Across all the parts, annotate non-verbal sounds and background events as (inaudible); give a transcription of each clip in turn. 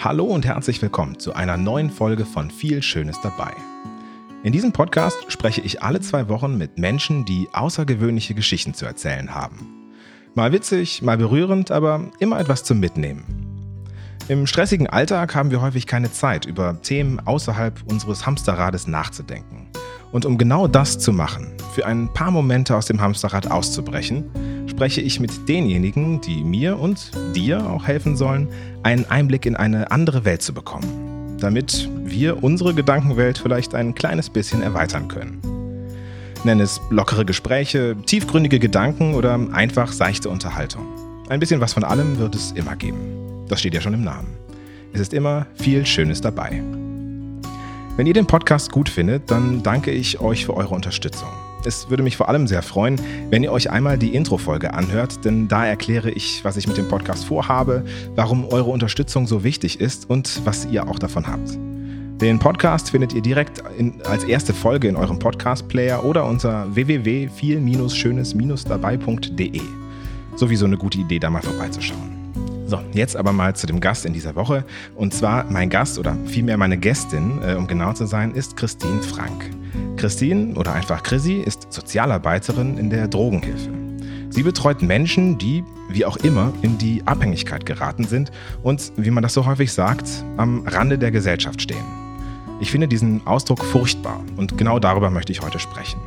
Hallo und herzlich willkommen zu einer neuen Folge von Viel Schönes dabei. In diesem Podcast spreche ich alle zwei Wochen mit Menschen, die außergewöhnliche Geschichten zu erzählen haben. Mal witzig, mal berührend, aber immer etwas zum Mitnehmen. Im stressigen Alltag haben wir häufig keine Zeit, über Themen außerhalb unseres Hamsterrades nachzudenken. Und um genau das zu machen, für ein paar Momente aus dem Hamsterrad auszubrechen, spreche ich mit denjenigen, die mir und dir auch helfen sollen, einen Einblick in eine andere Welt zu bekommen, damit wir unsere Gedankenwelt vielleicht ein kleines bisschen erweitern können. Nenn es lockere Gespräche, tiefgründige Gedanken oder einfach seichte Unterhaltung. Ein bisschen was von allem wird es immer geben. Das steht ja schon im Namen. Es ist immer viel Schönes dabei. Wenn ihr den Podcast gut findet, dann danke ich euch für eure Unterstützung. Es würde mich vor allem sehr freuen, wenn ihr euch einmal die Intro-Folge anhört, denn da erkläre ich, was ich mit dem Podcast vorhabe, warum eure Unterstützung so wichtig ist und was ihr auch davon habt. Den Podcast findet ihr direkt in, als erste Folge in eurem Podcast-Player oder unter www.viel-schönes-dabei.de. Sowieso eine gute Idee, da mal vorbeizuschauen. So, jetzt aber mal zu dem Gast in dieser Woche. Und zwar mein Gast oder vielmehr meine Gästin, äh, um genau zu sein, ist Christine Frank. Christine oder einfach Chrissy ist Sozialarbeiterin in der Drogenhilfe. Sie betreut Menschen, die, wie auch immer, in die Abhängigkeit geraten sind und, wie man das so häufig sagt, am Rande der Gesellschaft stehen. Ich finde diesen Ausdruck furchtbar und genau darüber möchte ich heute sprechen.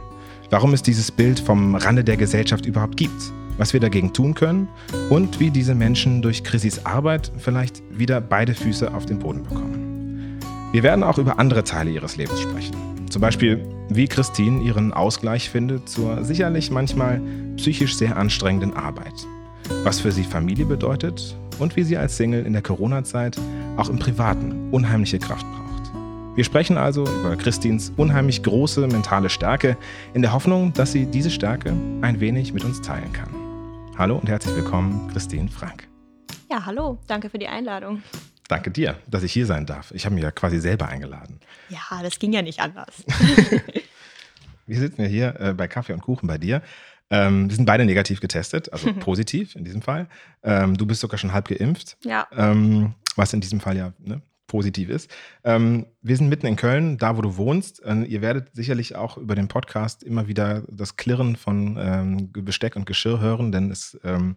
Warum es dieses Bild vom Rande der Gesellschaft überhaupt gibt was wir dagegen tun können und wie diese Menschen durch Chrissys Arbeit vielleicht wieder beide Füße auf den Boden bekommen. Wir werden auch über andere Teile ihres Lebens sprechen. Zum Beispiel, wie Christine ihren Ausgleich findet zur sicherlich manchmal psychisch sehr anstrengenden Arbeit. Was für sie Familie bedeutet und wie sie als Single in der Corona-Zeit auch im Privaten unheimliche Kraft braucht. Wir sprechen also über Christins unheimlich große mentale Stärke in der Hoffnung, dass sie diese Stärke ein wenig mit uns teilen kann. Hallo und herzlich willkommen, Christine Frank. Ja, hallo, danke für die Einladung. Danke dir, dass ich hier sein darf. Ich habe mich ja quasi selber eingeladen. Ja, das ging ja nicht anders. (laughs) wir sitzen ja hier äh, bei Kaffee und Kuchen bei dir. Ähm, wir sind beide negativ getestet, also (laughs) positiv in diesem Fall. Ähm, du bist sogar schon halb geimpft. Ja. Ähm, was in diesem Fall ja ne, positiv ist. Ähm, wir sind mitten in Köln, da wo du wohnst. Äh, ihr werdet sicherlich auch über den Podcast immer wieder das Klirren von ähm, Besteck und Geschirr hören, denn es ähm,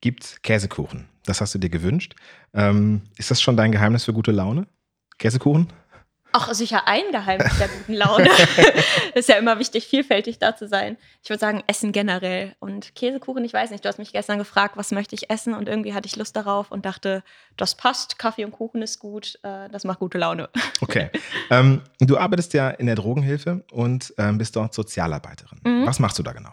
gibt Käsekuchen. Das hast du dir gewünscht. Ähm, ist das schon dein Geheimnis für gute Laune? Käsekuchen? Auch sicher ein Geheimnis der guten Laune. (laughs) ist ja immer wichtig, vielfältig da zu sein. Ich würde sagen, Essen generell. Und Käsekuchen, ich weiß nicht, du hast mich gestern gefragt, was möchte ich essen? Und irgendwie hatte ich Lust darauf und dachte, das passt, Kaffee und Kuchen ist gut, äh, das macht gute Laune. Okay. (laughs) Ähm, du arbeitest ja in der Drogenhilfe und ähm, bist dort Sozialarbeiterin. Mhm. Was machst du da genau?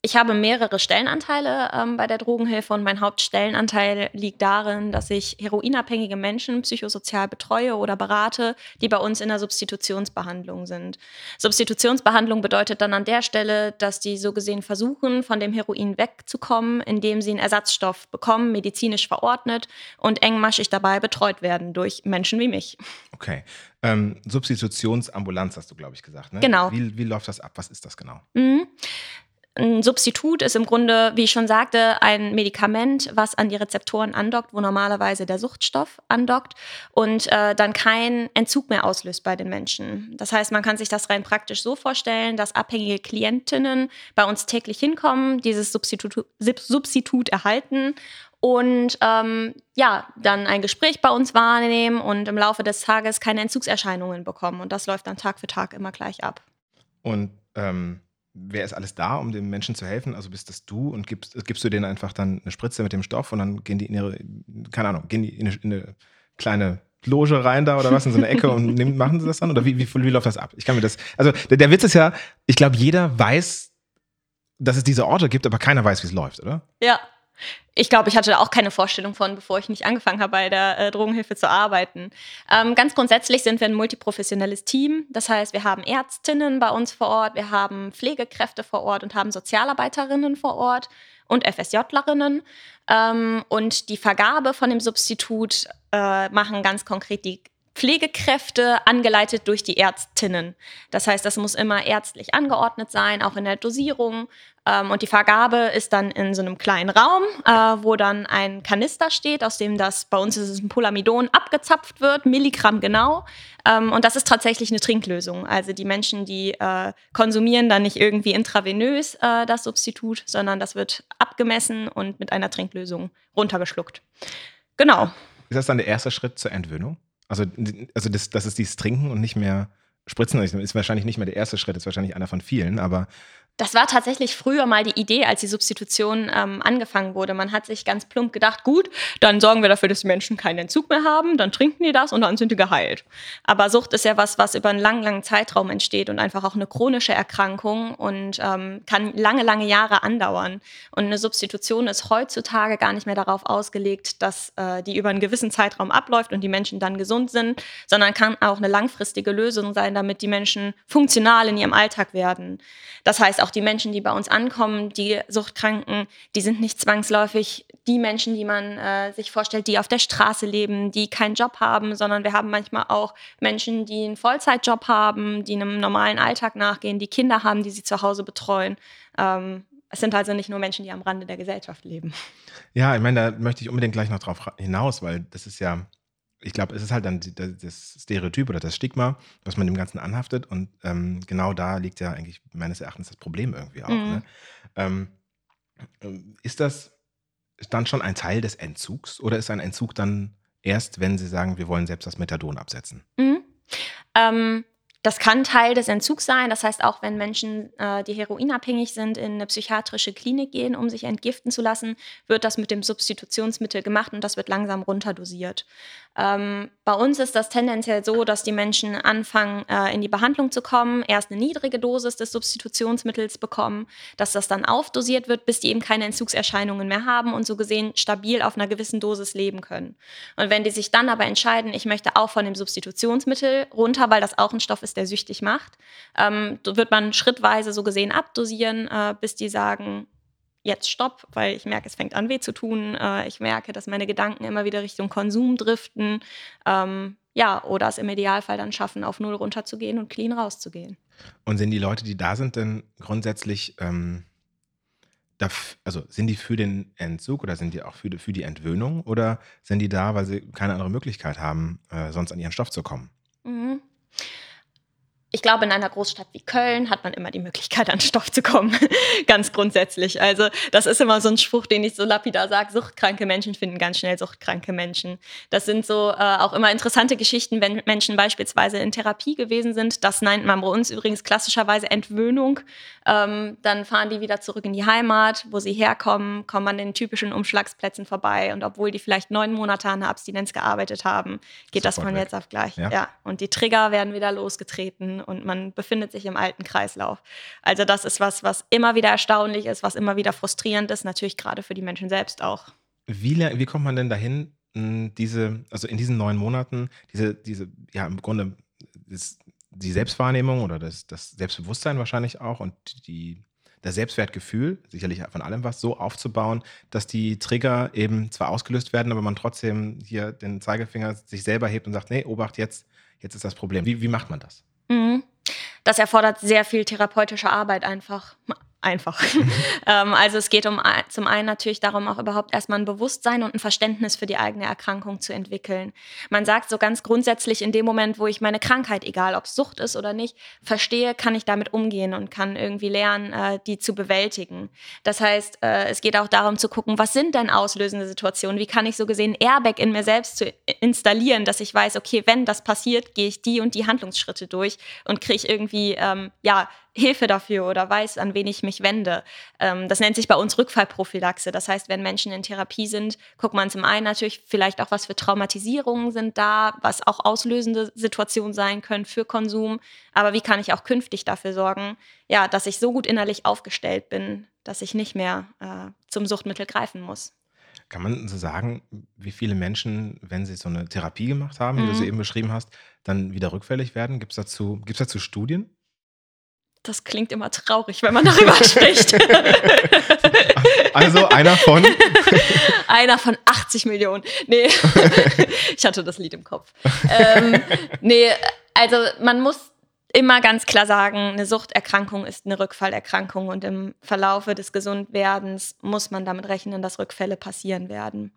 Ich habe mehrere Stellenanteile ähm, bei der Drogenhilfe und mein Hauptstellenanteil liegt darin, dass ich heroinabhängige Menschen psychosozial betreue oder berate, die bei uns in der Substitutionsbehandlung sind. Substitutionsbehandlung bedeutet dann an der Stelle, dass die so gesehen versuchen, von dem Heroin wegzukommen, indem sie einen Ersatzstoff bekommen, medizinisch verordnet und engmaschig dabei betreut werden durch Menschen wie mich. Okay. Ähm, Substitutionsambulanz hast du, glaube ich, gesagt. Ne? Genau. Wie, wie läuft das ab? Was ist das genau? Mhm. Ein Substitut ist im Grunde, wie ich schon sagte, ein Medikament, was an die Rezeptoren andockt, wo normalerweise der Suchtstoff andockt und äh, dann keinen Entzug mehr auslöst bei den Menschen. Das heißt, man kann sich das rein praktisch so vorstellen, dass abhängige Klientinnen bei uns täglich hinkommen, dieses Substitut, Substitut erhalten und ähm, ja, dann ein Gespräch bei uns wahrnehmen und im Laufe des Tages keine Entzugserscheinungen bekommen. Und das läuft dann Tag für Tag immer gleich ab. Und ähm wer ist alles da, um den Menschen zu helfen? Also bist das du und gibst, gibst du denen einfach dann eine Spritze mit dem Stoff und dann gehen die in ihre, keine Ahnung, gehen die in eine, in eine kleine Loge rein da oder was in so eine Ecke und (laughs) nehmen, machen sie das dann? Oder wie, wie, wie läuft das ab? Ich kann mir das, also der, der Witz ist ja, ich glaube, jeder weiß, dass es diese Orte gibt, aber keiner weiß, wie es läuft, oder? Ja, ich glaube, ich hatte auch keine Vorstellung von, bevor ich nicht angefangen habe, bei der äh, Drogenhilfe zu arbeiten. Ähm, ganz grundsätzlich sind wir ein multiprofessionelles Team. Das heißt, wir haben Ärztinnen bei uns vor Ort, wir haben Pflegekräfte vor Ort und haben Sozialarbeiterinnen vor Ort und FSJlerinnen. Ähm, und die Vergabe von dem Substitut äh, machen ganz konkret die Pflegekräfte, angeleitet durch die Ärztinnen. Das heißt, das muss immer ärztlich angeordnet sein, auch in der Dosierung. Ähm, und die Vergabe ist dann in so einem kleinen Raum, äh, wo dann ein Kanister steht, aus dem das, bei uns ist es ein Polamidon, abgezapft wird, Milligramm genau. Ähm, und das ist tatsächlich eine Trinklösung. Also die Menschen, die äh, konsumieren dann nicht irgendwie intravenös äh, das Substitut, sondern das wird abgemessen und mit einer Trinklösung runtergeschluckt. Genau. Ist das dann der erste Schritt zur Entwöhnung? Also, also das, das ist dieses Trinken und nicht mehr Spritzen. Ist wahrscheinlich nicht mehr der erste Schritt, ist wahrscheinlich einer von vielen, aber das war tatsächlich früher mal die Idee, als die Substitution ähm, angefangen wurde. Man hat sich ganz plump gedacht, gut, dann sorgen wir dafür, dass die Menschen keinen Entzug mehr haben, dann trinken die das und dann sind die geheilt. Aber Sucht ist ja was, was über einen langen, langen Zeitraum entsteht und einfach auch eine chronische Erkrankung und ähm, kann lange, lange Jahre andauern. Und eine Substitution ist heutzutage gar nicht mehr darauf ausgelegt, dass äh, die über einen gewissen Zeitraum abläuft und die Menschen dann gesund sind, sondern kann auch eine langfristige Lösung sein, damit die Menschen funktional in ihrem Alltag werden. Das heißt, auch die Menschen, die bei uns ankommen, die Suchtkranken, die sind nicht zwangsläufig die Menschen, die man äh, sich vorstellt, die auf der Straße leben, die keinen Job haben, sondern wir haben manchmal auch Menschen, die einen Vollzeitjob haben, die einem normalen Alltag nachgehen, die Kinder haben, die sie zu Hause betreuen. Ähm, es sind also nicht nur Menschen, die am Rande der Gesellschaft leben. Ja, ich meine, da möchte ich unbedingt gleich noch drauf hinaus, weil das ist ja ich glaube, es ist halt dann das Stereotyp oder das Stigma, was man dem Ganzen anhaftet. Und ähm, genau da liegt ja eigentlich meines Erachtens das Problem irgendwie auch. Mhm. Ne? Ähm, ähm, ist das dann schon ein Teil des Entzugs oder ist ein Entzug dann erst, wenn Sie sagen, wir wollen selbst das Methadon absetzen? Mhm. Ähm, das kann Teil des Entzugs sein. Das heißt, auch wenn Menschen, äh, die heroinabhängig sind, in eine psychiatrische Klinik gehen, um sich entgiften zu lassen, wird das mit dem Substitutionsmittel gemacht und das wird langsam runterdosiert. Ähm, bei uns ist das tendenziell so, dass die Menschen anfangen, äh, in die Behandlung zu kommen, erst eine niedrige Dosis des Substitutionsmittels bekommen, dass das dann aufdosiert wird, bis die eben keine Entzugserscheinungen mehr haben und so gesehen stabil auf einer gewissen Dosis leben können. Und wenn die sich dann aber entscheiden, ich möchte auch von dem Substitutionsmittel runter, weil das auch ein Stoff ist, der süchtig macht, ähm, wird man schrittweise so gesehen abdosieren, äh, bis die sagen, jetzt stopp, weil ich merke, es fängt an weh zu tun. Äh, ich merke, dass meine Gedanken immer wieder Richtung Konsum driften. Ähm, ja, oder es im Idealfall dann schaffen, auf Null runterzugehen und clean rauszugehen. Und sind die Leute, die da sind, denn grundsätzlich, ähm, also sind die für den Entzug oder sind die auch für die, für die Entwöhnung oder sind die da, weil sie keine andere Möglichkeit haben, äh, sonst an ihren Stoff zu kommen? Mhm ich glaube, in einer Großstadt wie Köln hat man immer die Möglichkeit, an Stoff zu kommen. (laughs) ganz grundsätzlich. Also, das ist immer so ein Spruch, den ich so lapidar sage. Suchtkranke Menschen finden ganz schnell suchtkranke Menschen. Das sind so äh, auch immer interessante Geschichten, wenn Menschen beispielsweise in Therapie gewesen sind. Das nennt man bei uns übrigens klassischerweise Entwöhnung. Ähm, dann fahren die wieder zurück in die Heimat, wo sie herkommen, kommen an den typischen Umschlagsplätzen vorbei. Und obwohl die vielleicht neun Monate an der Abstinenz gearbeitet haben, geht Sofort das von weg. jetzt auf gleich. Ja. ja. Und die Trigger werden wieder losgetreten und man befindet sich im alten Kreislauf. Also das ist was, was immer wieder erstaunlich ist, was immer wieder frustrierend ist, natürlich gerade für die Menschen selbst auch. Wie, wie kommt man denn dahin, diese, also in diesen neun Monaten, diese, diese, ja, im Grunde das, die Selbstwahrnehmung oder das, das Selbstbewusstsein wahrscheinlich auch und die, das Selbstwertgefühl, sicherlich von allem was, so aufzubauen, dass die Trigger eben zwar ausgelöst werden, aber man trotzdem hier den Zeigefinger sich selber hebt und sagt, nee, Obacht, jetzt, jetzt ist das Problem. Wie, wie macht man das? Mhm. Das erfordert sehr viel therapeutische Arbeit einfach einfach. (laughs) ähm, also es geht um zum einen natürlich darum, auch überhaupt erstmal ein Bewusstsein und ein Verständnis für die eigene Erkrankung zu entwickeln. Man sagt so ganz grundsätzlich, in dem Moment, wo ich meine Krankheit, egal ob es Sucht ist oder nicht, verstehe, kann ich damit umgehen und kann irgendwie lernen, äh, die zu bewältigen. Das heißt, äh, es geht auch darum zu gucken, was sind denn auslösende Situationen? Wie kann ich so gesehen Airbag in mir selbst zu installieren, dass ich weiß, okay, wenn das passiert, gehe ich die und die Handlungsschritte durch und kriege irgendwie ähm, ja Hilfe dafür oder weiß, an wen ich mich wende. Ähm, das nennt sich bei uns Rückfallprophylaxe. Das heißt, wenn Menschen in Therapie sind, guckt man zum einen natürlich vielleicht auch, was für Traumatisierungen sind da, was auch auslösende Situationen sein können für Konsum. Aber wie kann ich auch künftig dafür sorgen, ja, dass ich so gut innerlich aufgestellt bin, dass ich nicht mehr äh, zum Suchtmittel greifen muss. Kann man so sagen, wie viele Menschen, wenn sie so eine Therapie gemacht haben, wie du sie mhm. eben beschrieben hast, dann wieder rückfällig werden? Gibt es dazu, dazu Studien? Das klingt immer traurig, wenn man darüber (laughs) spricht. (laughs) Also einer von? (laughs) einer von 80 Millionen. Nee, ich hatte das Lied im Kopf. Ähm, nee, also man muss immer ganz klar sagen, eine Suchterkrankung ist eine Rückfallerkrankung und im Verlaufe des Gesundwerdens muss man damit rechnen, dass Rückfälle passieren werden.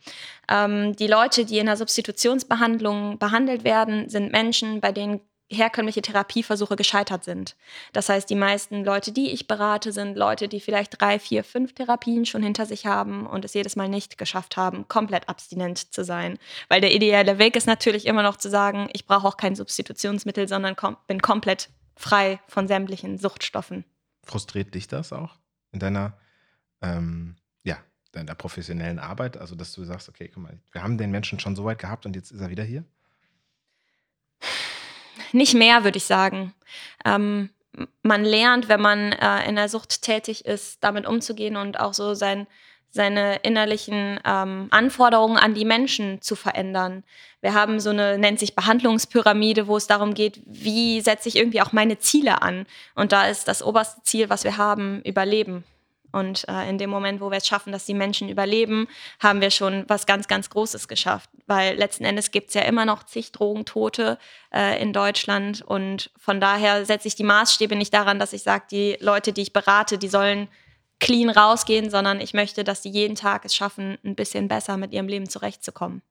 Ähm, die Leute, die in der Substitutionsbehandlung behandelt werden, sind Menschen, bei denen herkömmliche Therapieversuche gescheitert sind. Das heißt, die meisten Leute, die ich berate, sind Leute, die vielleicht drei, vier, fünf Therapien schon hinter sich haben und es jedes Mal nicht geschafft haben, komplett abstinent zu sein. Weil der ideale Weg ist natürlich immer noch zu sagen, ich brauche auch kein Substitutionsmittel, sondern kom bin komplett frei von sämtlichen Suchtstoffen. Frustriert dich das auch in deiner, ähm, ja, deiner professionellen Arbeit? Also, dass du sagst, okay, guck mal, wir haben den Menschen schon so weit gehabt und jetzt ist er wieder hier? Nicht mehr, würde ich sagen. Ähm, man lernt, wenn man äh, in der Sucht tätig ist, damit umzugehen und auch so sein, seine innerlichen ähm, Anforderungen an die Menschen zu verändern. Wir haben so eine, nennt sich Behandlungspyramide, wo es darum geht, wie setze ich irgendwie auch meine Ziele an. Und da ist das oberste Ziel, was wir haben, Überleben. Und äh, in dem Moment, wo wir es schaffen, dass die Menschen überleben, haben wir schon was ganz, ganz Großes geschafft. Weil letzten Endes gibt es ja immer noch zig Drogentote äh, in Deutschland. Und von daher setze ich die Maßstäbe nicht daran, dass ich sage, die Leute, die ich berate, die sollen clean rausgehen, sondern ich möchte, dass die jeden Tag es schaffen, ein bisschen besser mit ihrem Leben zurechtzukommen.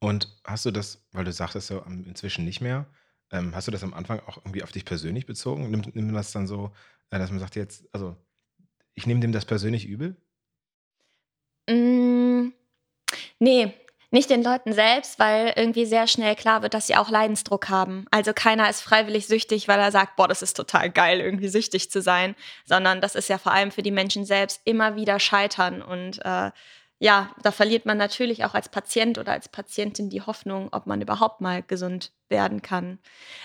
Und hast du das, weil du sagtest ja inzwischen nicht mehr, ähm, hast du das am Anfang auch irgendwie auf dich persönlich bezogen? Nimmt, nimmt das dann so, äh, dass man sagt, jetzt, also ich nehme dem das persönlich übel? Mm, nee, nicht den Leuten selbst, weil irgendwie sehr schnell klar wird, dass sie auch Leidensdruck haben. Also keiner ist freiwillig süchtig, weil er sagt, boah, das ist total geil, irgendwie süchtig zu sein, sondern das ist ja vor allem für die Menschen selbst immer wieder scheitern und äh, ja, da verliert man natürlich auch als Patient oder als Patientin die Hoffnung, ob man überhaupt mal gesund werden kann.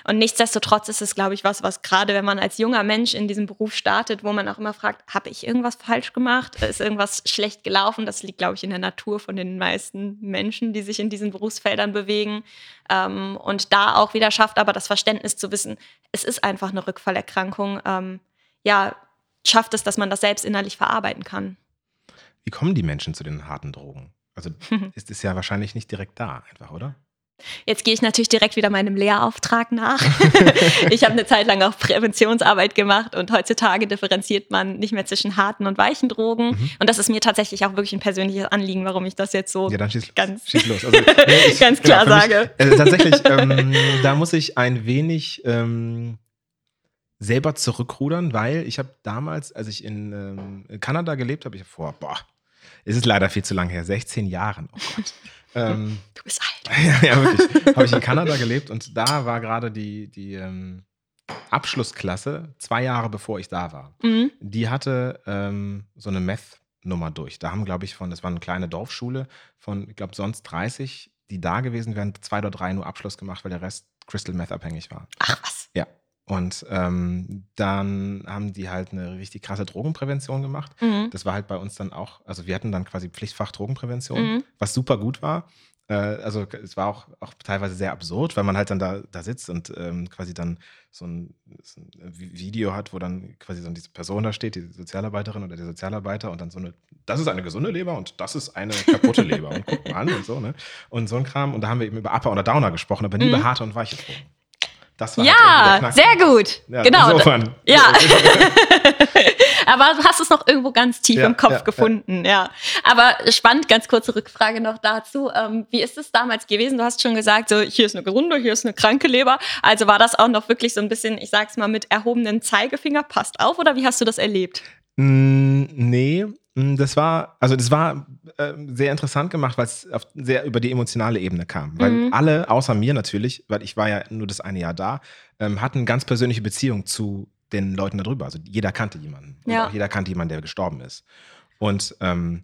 Und nichtsdestotrotz ist es, glaube ich, was, was gerade wenn man als junger Mensch in diesem Beruf startet, wo man auch immer fragt, habe ich irgendwas falsch gemacht? Ist irgendwas schlecht gelaufen? Das liegt, glaube ich, in der Natur von den meisten Menschen, die sich in diesen Berufsfeldern bewegen. Ähm, und da auch wieder schafft, aber das Verständnis zu wissen, es ist einfach eine Rückfallerkrankung. Ähm, ja, schafft es, dass man das selbst innerlich verarbeiten kann. Wie kommen die Menschen zu den harten Drogen? Also (laughs) ist es ja wahrscheinlich nicht direkt da, einfach, oder? Jetzt gehe ich natürlich direkt wieder meinem Lehrauftrag nach. (laughs) ich habe eine Zeit lang auch Präventionsarbeit gemacht und heutzutage differenziert man nicht mehr zwischen harten und weichen Drogen. Mhm. Und das ist mir tatsächlich auch wirklich ein persönliches Anliegen, warum ich das jetzt so ja, schieß, ganz, schieß los. Also, (laughs) ich, ganz genau, klar genau, sage. Mich, äh, tatsächlich, ähm, da muss ich ein wenig ähm, selber zurückrudern, weil ich habe damals, als ich in ähm, Kanada gelebt habe, ich vor, boah, es ist leider viel zu lang her, 16 Jahren. Oh Gott. (laughs) Ähm, du bist alt. (laughs) ja, ja, wirklich. Habe ich in Kanada gelebt und da war gerade die, die ähm, Abschlussklasse, zwei Jahre bevor ich da war. Mhm. Die hatte ähm, so eine Meth-Nummer durch. Da haben, glaube ich, von, das war eine kleine Dorfschule, von, ich glaube, sonst 30, die da gewesen wären, zwei oder drei nur Abschluss gemacht, weil der Rest Crystal Meth abhängig war. Ach was. Ja, und ähm, dann haben die halt eine richtig krasse Drogenprävention gemacht. Mhm. Das war halt bei uns dann auch, also wir hatten dann quasi Pflichtfach Drogenprävention, mhm. was super gut war. Äh, also es war auch, auch teilweise sehr absurd, weil man halt dann da, da sitzt und ähm, quasi dann so ein, so ein, Video hat, wo dann quasi so diese Person da steht, die Sozialarbeiterin oder der Sozialarbeiter und dann so eine, das ist eine gesunde Leber und das ist eine kaputte Leber und guck mal an und so, ne? Und so ein Kram. Und da haben wir eben über Upper oder Downer gesprochen, aber nie mhm. über harte und weiche Drogen. Das war ja, halt sehr gut. Ja, genau. Insofern. Ja. (laughs) Aber hast es noch irgendwo ganz tief ja, im Kopf ja, gefunden, ja. Aber spannend, ganz kurze Rückfrage noch dazu. Ähm, wie ist es damals gewesen? Du hast schon gesagt, so hier ist eine gesunde, hier ist eine kranke Leber. Also war das auch noch wirklich so ein bisschen, ich sag's mal, mit erhobenen Zeigefinger, passt auf oder wie hast du das erlebt? Mm, nee, das war, also das war äh, sehr interessant gemacht, weil es sehr über die emotionale Ebene kam. Weil mhm. alle, außer mir natürlich, weil ich war ja nur das eine Jahr da, ähm, hatten ganz persönliche Beziehung zu den Leuten darüber. Also jeder kannte jemanden. Ja. Jeder kannte jemanden, der gestorben ist. Und ähm,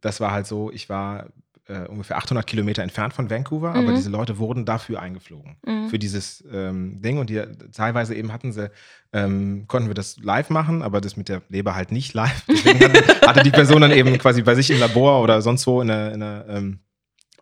das war halt so, ich war äh, ungefähr 800 Kilometer entfernt von Vancouver, mhm. aber diese Leute wurden dafür eingeflogen, mhm. für dieses ähm, Ding. Und die, teilweise eben hatten sie, ähm, konnten wir das live machen, aber das mit der Leber halt nicht live. Deswegen hatte, (laughs) die Person dann eben quasi bei sich im Labor oder sonst wo in einer, in einer ähm,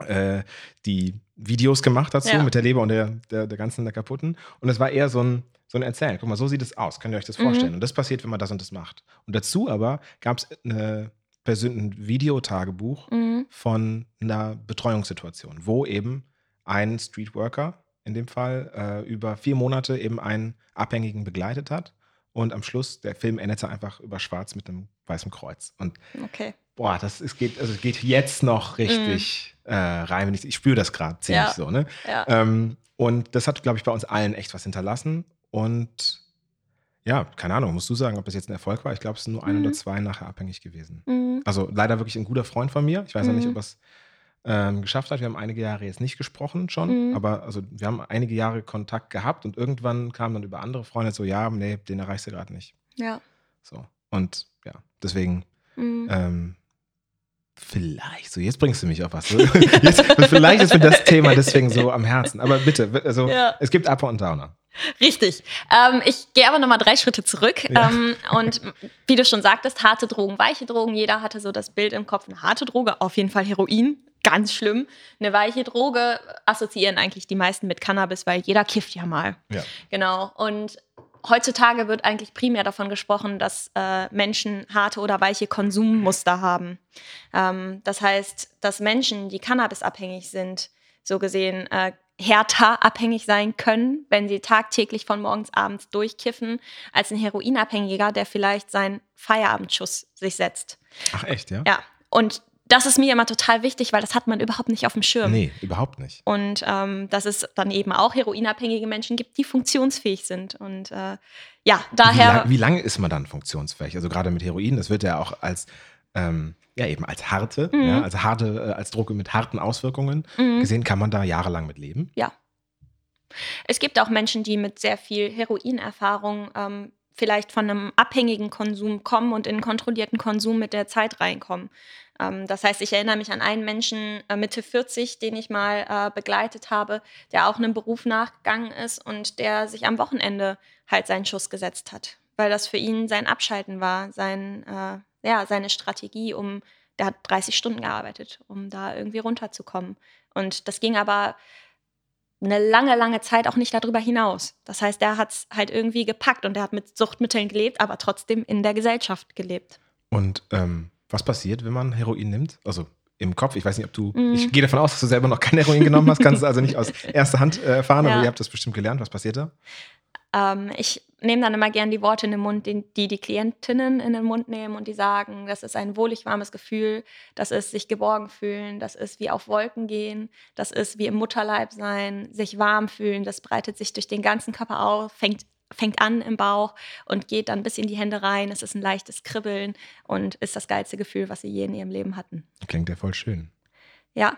äh, die Videos gemacht dazu Ja. mit der Leber und der, der, der ganzen der kaputten. Und es war eher so ein, so ein Erzählen. Guck mal, so sieht es aus. Könnt ihr euch das Mhm. vorstellen? Und das passiert, wenn man das und das macht. Und dazu aber gab es eine Persön- ein Videotagebuch Mhm. von einer Betreuungssituation, wo eben ein Streetworker in dem Fall äh, über vier Monate eben einen Abhängigen begleitet hat. Und am Schluss, der Film endete einfach über Schwarz mit einem weißen Kreuz. Und Okay. boah, das ist, geht, also geht jetzt noch richtig äh, rein. Wenn ich, ich spüre das gerade ziemlich. Ja. so, ne? Ja. Ähm, und das hat, glaube ich, bei uns allen echt was hinterlassen. Und ja, keine Ahnung, musst du sagen, ob das jetzt ein Erfolg war? Ich glaube, es sind nur ein Mhm. oder zwei nachher abhängig gewesen. Mhm. Also leider wirklich ein guter Freund von mir. Ich weiß noch nicht, Mhm. ob er es ähm, geschafft hat. Wir haben einige Jahre jetzt nicht gesprochen schon, Mhm. aber also wir haben einige Jahre Kontakt gehabt und irgendwann kam dann über andere Freunde so, ja, nee, den erreichst du gerade nicht. Ja. So. Und ja, deswegen Mhm. ähm, vielleicht, so jetzt bringst du mich auf was. (laughs) Jetzt, vielleicht ist mir das Thema deswegen so am Herzen. Aber bitte, also Ja. es gibt Upper und Downer. Richtig. Ähm, ich gehe aber nochmal drei Schritte zurück. Ja. Ähm, und wie du schon sagtest, harte Drogen, weiche Drogen. Jeder hatte so das Bild im Kopf, eine harte Droge, auf jeden Fall Heroin. Ganz schlimm. Eine weiche Droge assoziieren eigentlich die meisten mit Cannabis, weil jeder kifft ja mal. Ja. Genau. Und heutzutage wird eigentlich primär davon gesprochen, dass äh, Menschen harte oder weiche Konsummuster haben. Ähm, das heißt, dass Menschen, die cannabisabhängig sind, so gesehen äh, härter abhängig sein können, wenn sie tagtäglich von morgens abends durchkiffen, als ein Heroinabhängiger, der vielleicht seinen Feierabendschuss sich setzt. Ach echt, ja? Ja, und das ist mir immer total wichtig, weil das hat man überhaupt nicht auf dem Schirm. Nee, überhaupt nicht. Und ähm, dass es dann eben auch heroinabhängige Menschen gibt, die funktionsfähig sind. Und äh, ja, Wie, daher. lang, wie lange ist man dann funktionsfähig? Also gerade mit Heroin, das wird ja auch als ähm, ja eben als harte, Mhm. ja, also harte, äh, als Droge mit harten Auswirkungen Mhm. gesehen, kann man da jahrelang mit leben. Es gibt auch Menschen, die mit sehr viel Heroinerfahrung ähm, vielleicht von einem abhängigen Konsum kommen und in kontrollierten Konsum mit der Zeit reinkommen. Ähm, das heißt, ich erinnere mich an einen Menschen äh, Mitte 40, den ich mal äh, begleitet habe, der auch einem Beruf nachgegangen ist und der sich am Wochenende halt seinen Schuss gesetzt hat, weil das für ihn sein Abschalten war, sein, äh, ja, seine Strategie, um, der hat 30 Stunden gearbeitet, um da irgendwie runterzukommen. Und das ging aber eine lange, lange Zeit auch nicht darüber hinaus. Das heißt, er hat es halt irgendwie gepackt und er hat mit Suchtmitteln gelebt, aber trotzdem in der Gesellschaft gelebt. Und ähm, was passiert, wenn man Heroin nimmt? Also im Kopf, ich weiß nicht, ob du, Mhm. ich gehe davon aus, dass du selber noch kein Heroin genommen hast, kannst es also nicht aus (laughs) erster Hand äh, erfahren, aber Ja. ihr habt das bestimmt gelernt. Was passiert da? Ähm, ich nehme dann immer gern die Worte in den Mund, die, die Klientinnen in den Mund nehmen und die sagen, das ist ein wohlig warmes Gefühl, das ist sich geborgen fühlen, das ist wie auf Wolken gehen, das ist wie im Mutterleib sein, sich warm fühlen, das breitet sich durch den ganzen Körper auf, fängt fängt an im Bauch und geht dann bis in die Hände rein. Es ist ein leichtes Kribbeln und ist das geilste Gefühl, was sie je in ihrem Leben hatten. Klingt ja voll schön. Ja.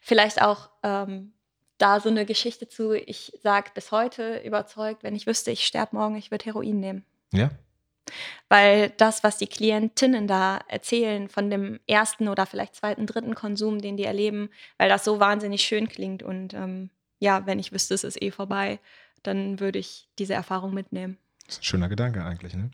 Vielleicht auch ähm, da so eine Geschichte zu. Ich sage bis heute überzeugt, wenn ich wüsste, ich sterbe morgen, ich würde Heroin nehmen. Ja? Weil das, was die Klientinnen da erzählen von dem ersten oder vielleicht zweiten, dritten Konsum, den die erleben, weil das so wahnsinnig schön klingt. Und ähm, ja, wenn ich wüsste, es ist eh vorbei, dann würde ich diese Erfahrung mitnehmen. Das ist ein schöner Gedanke eigentlich, ne?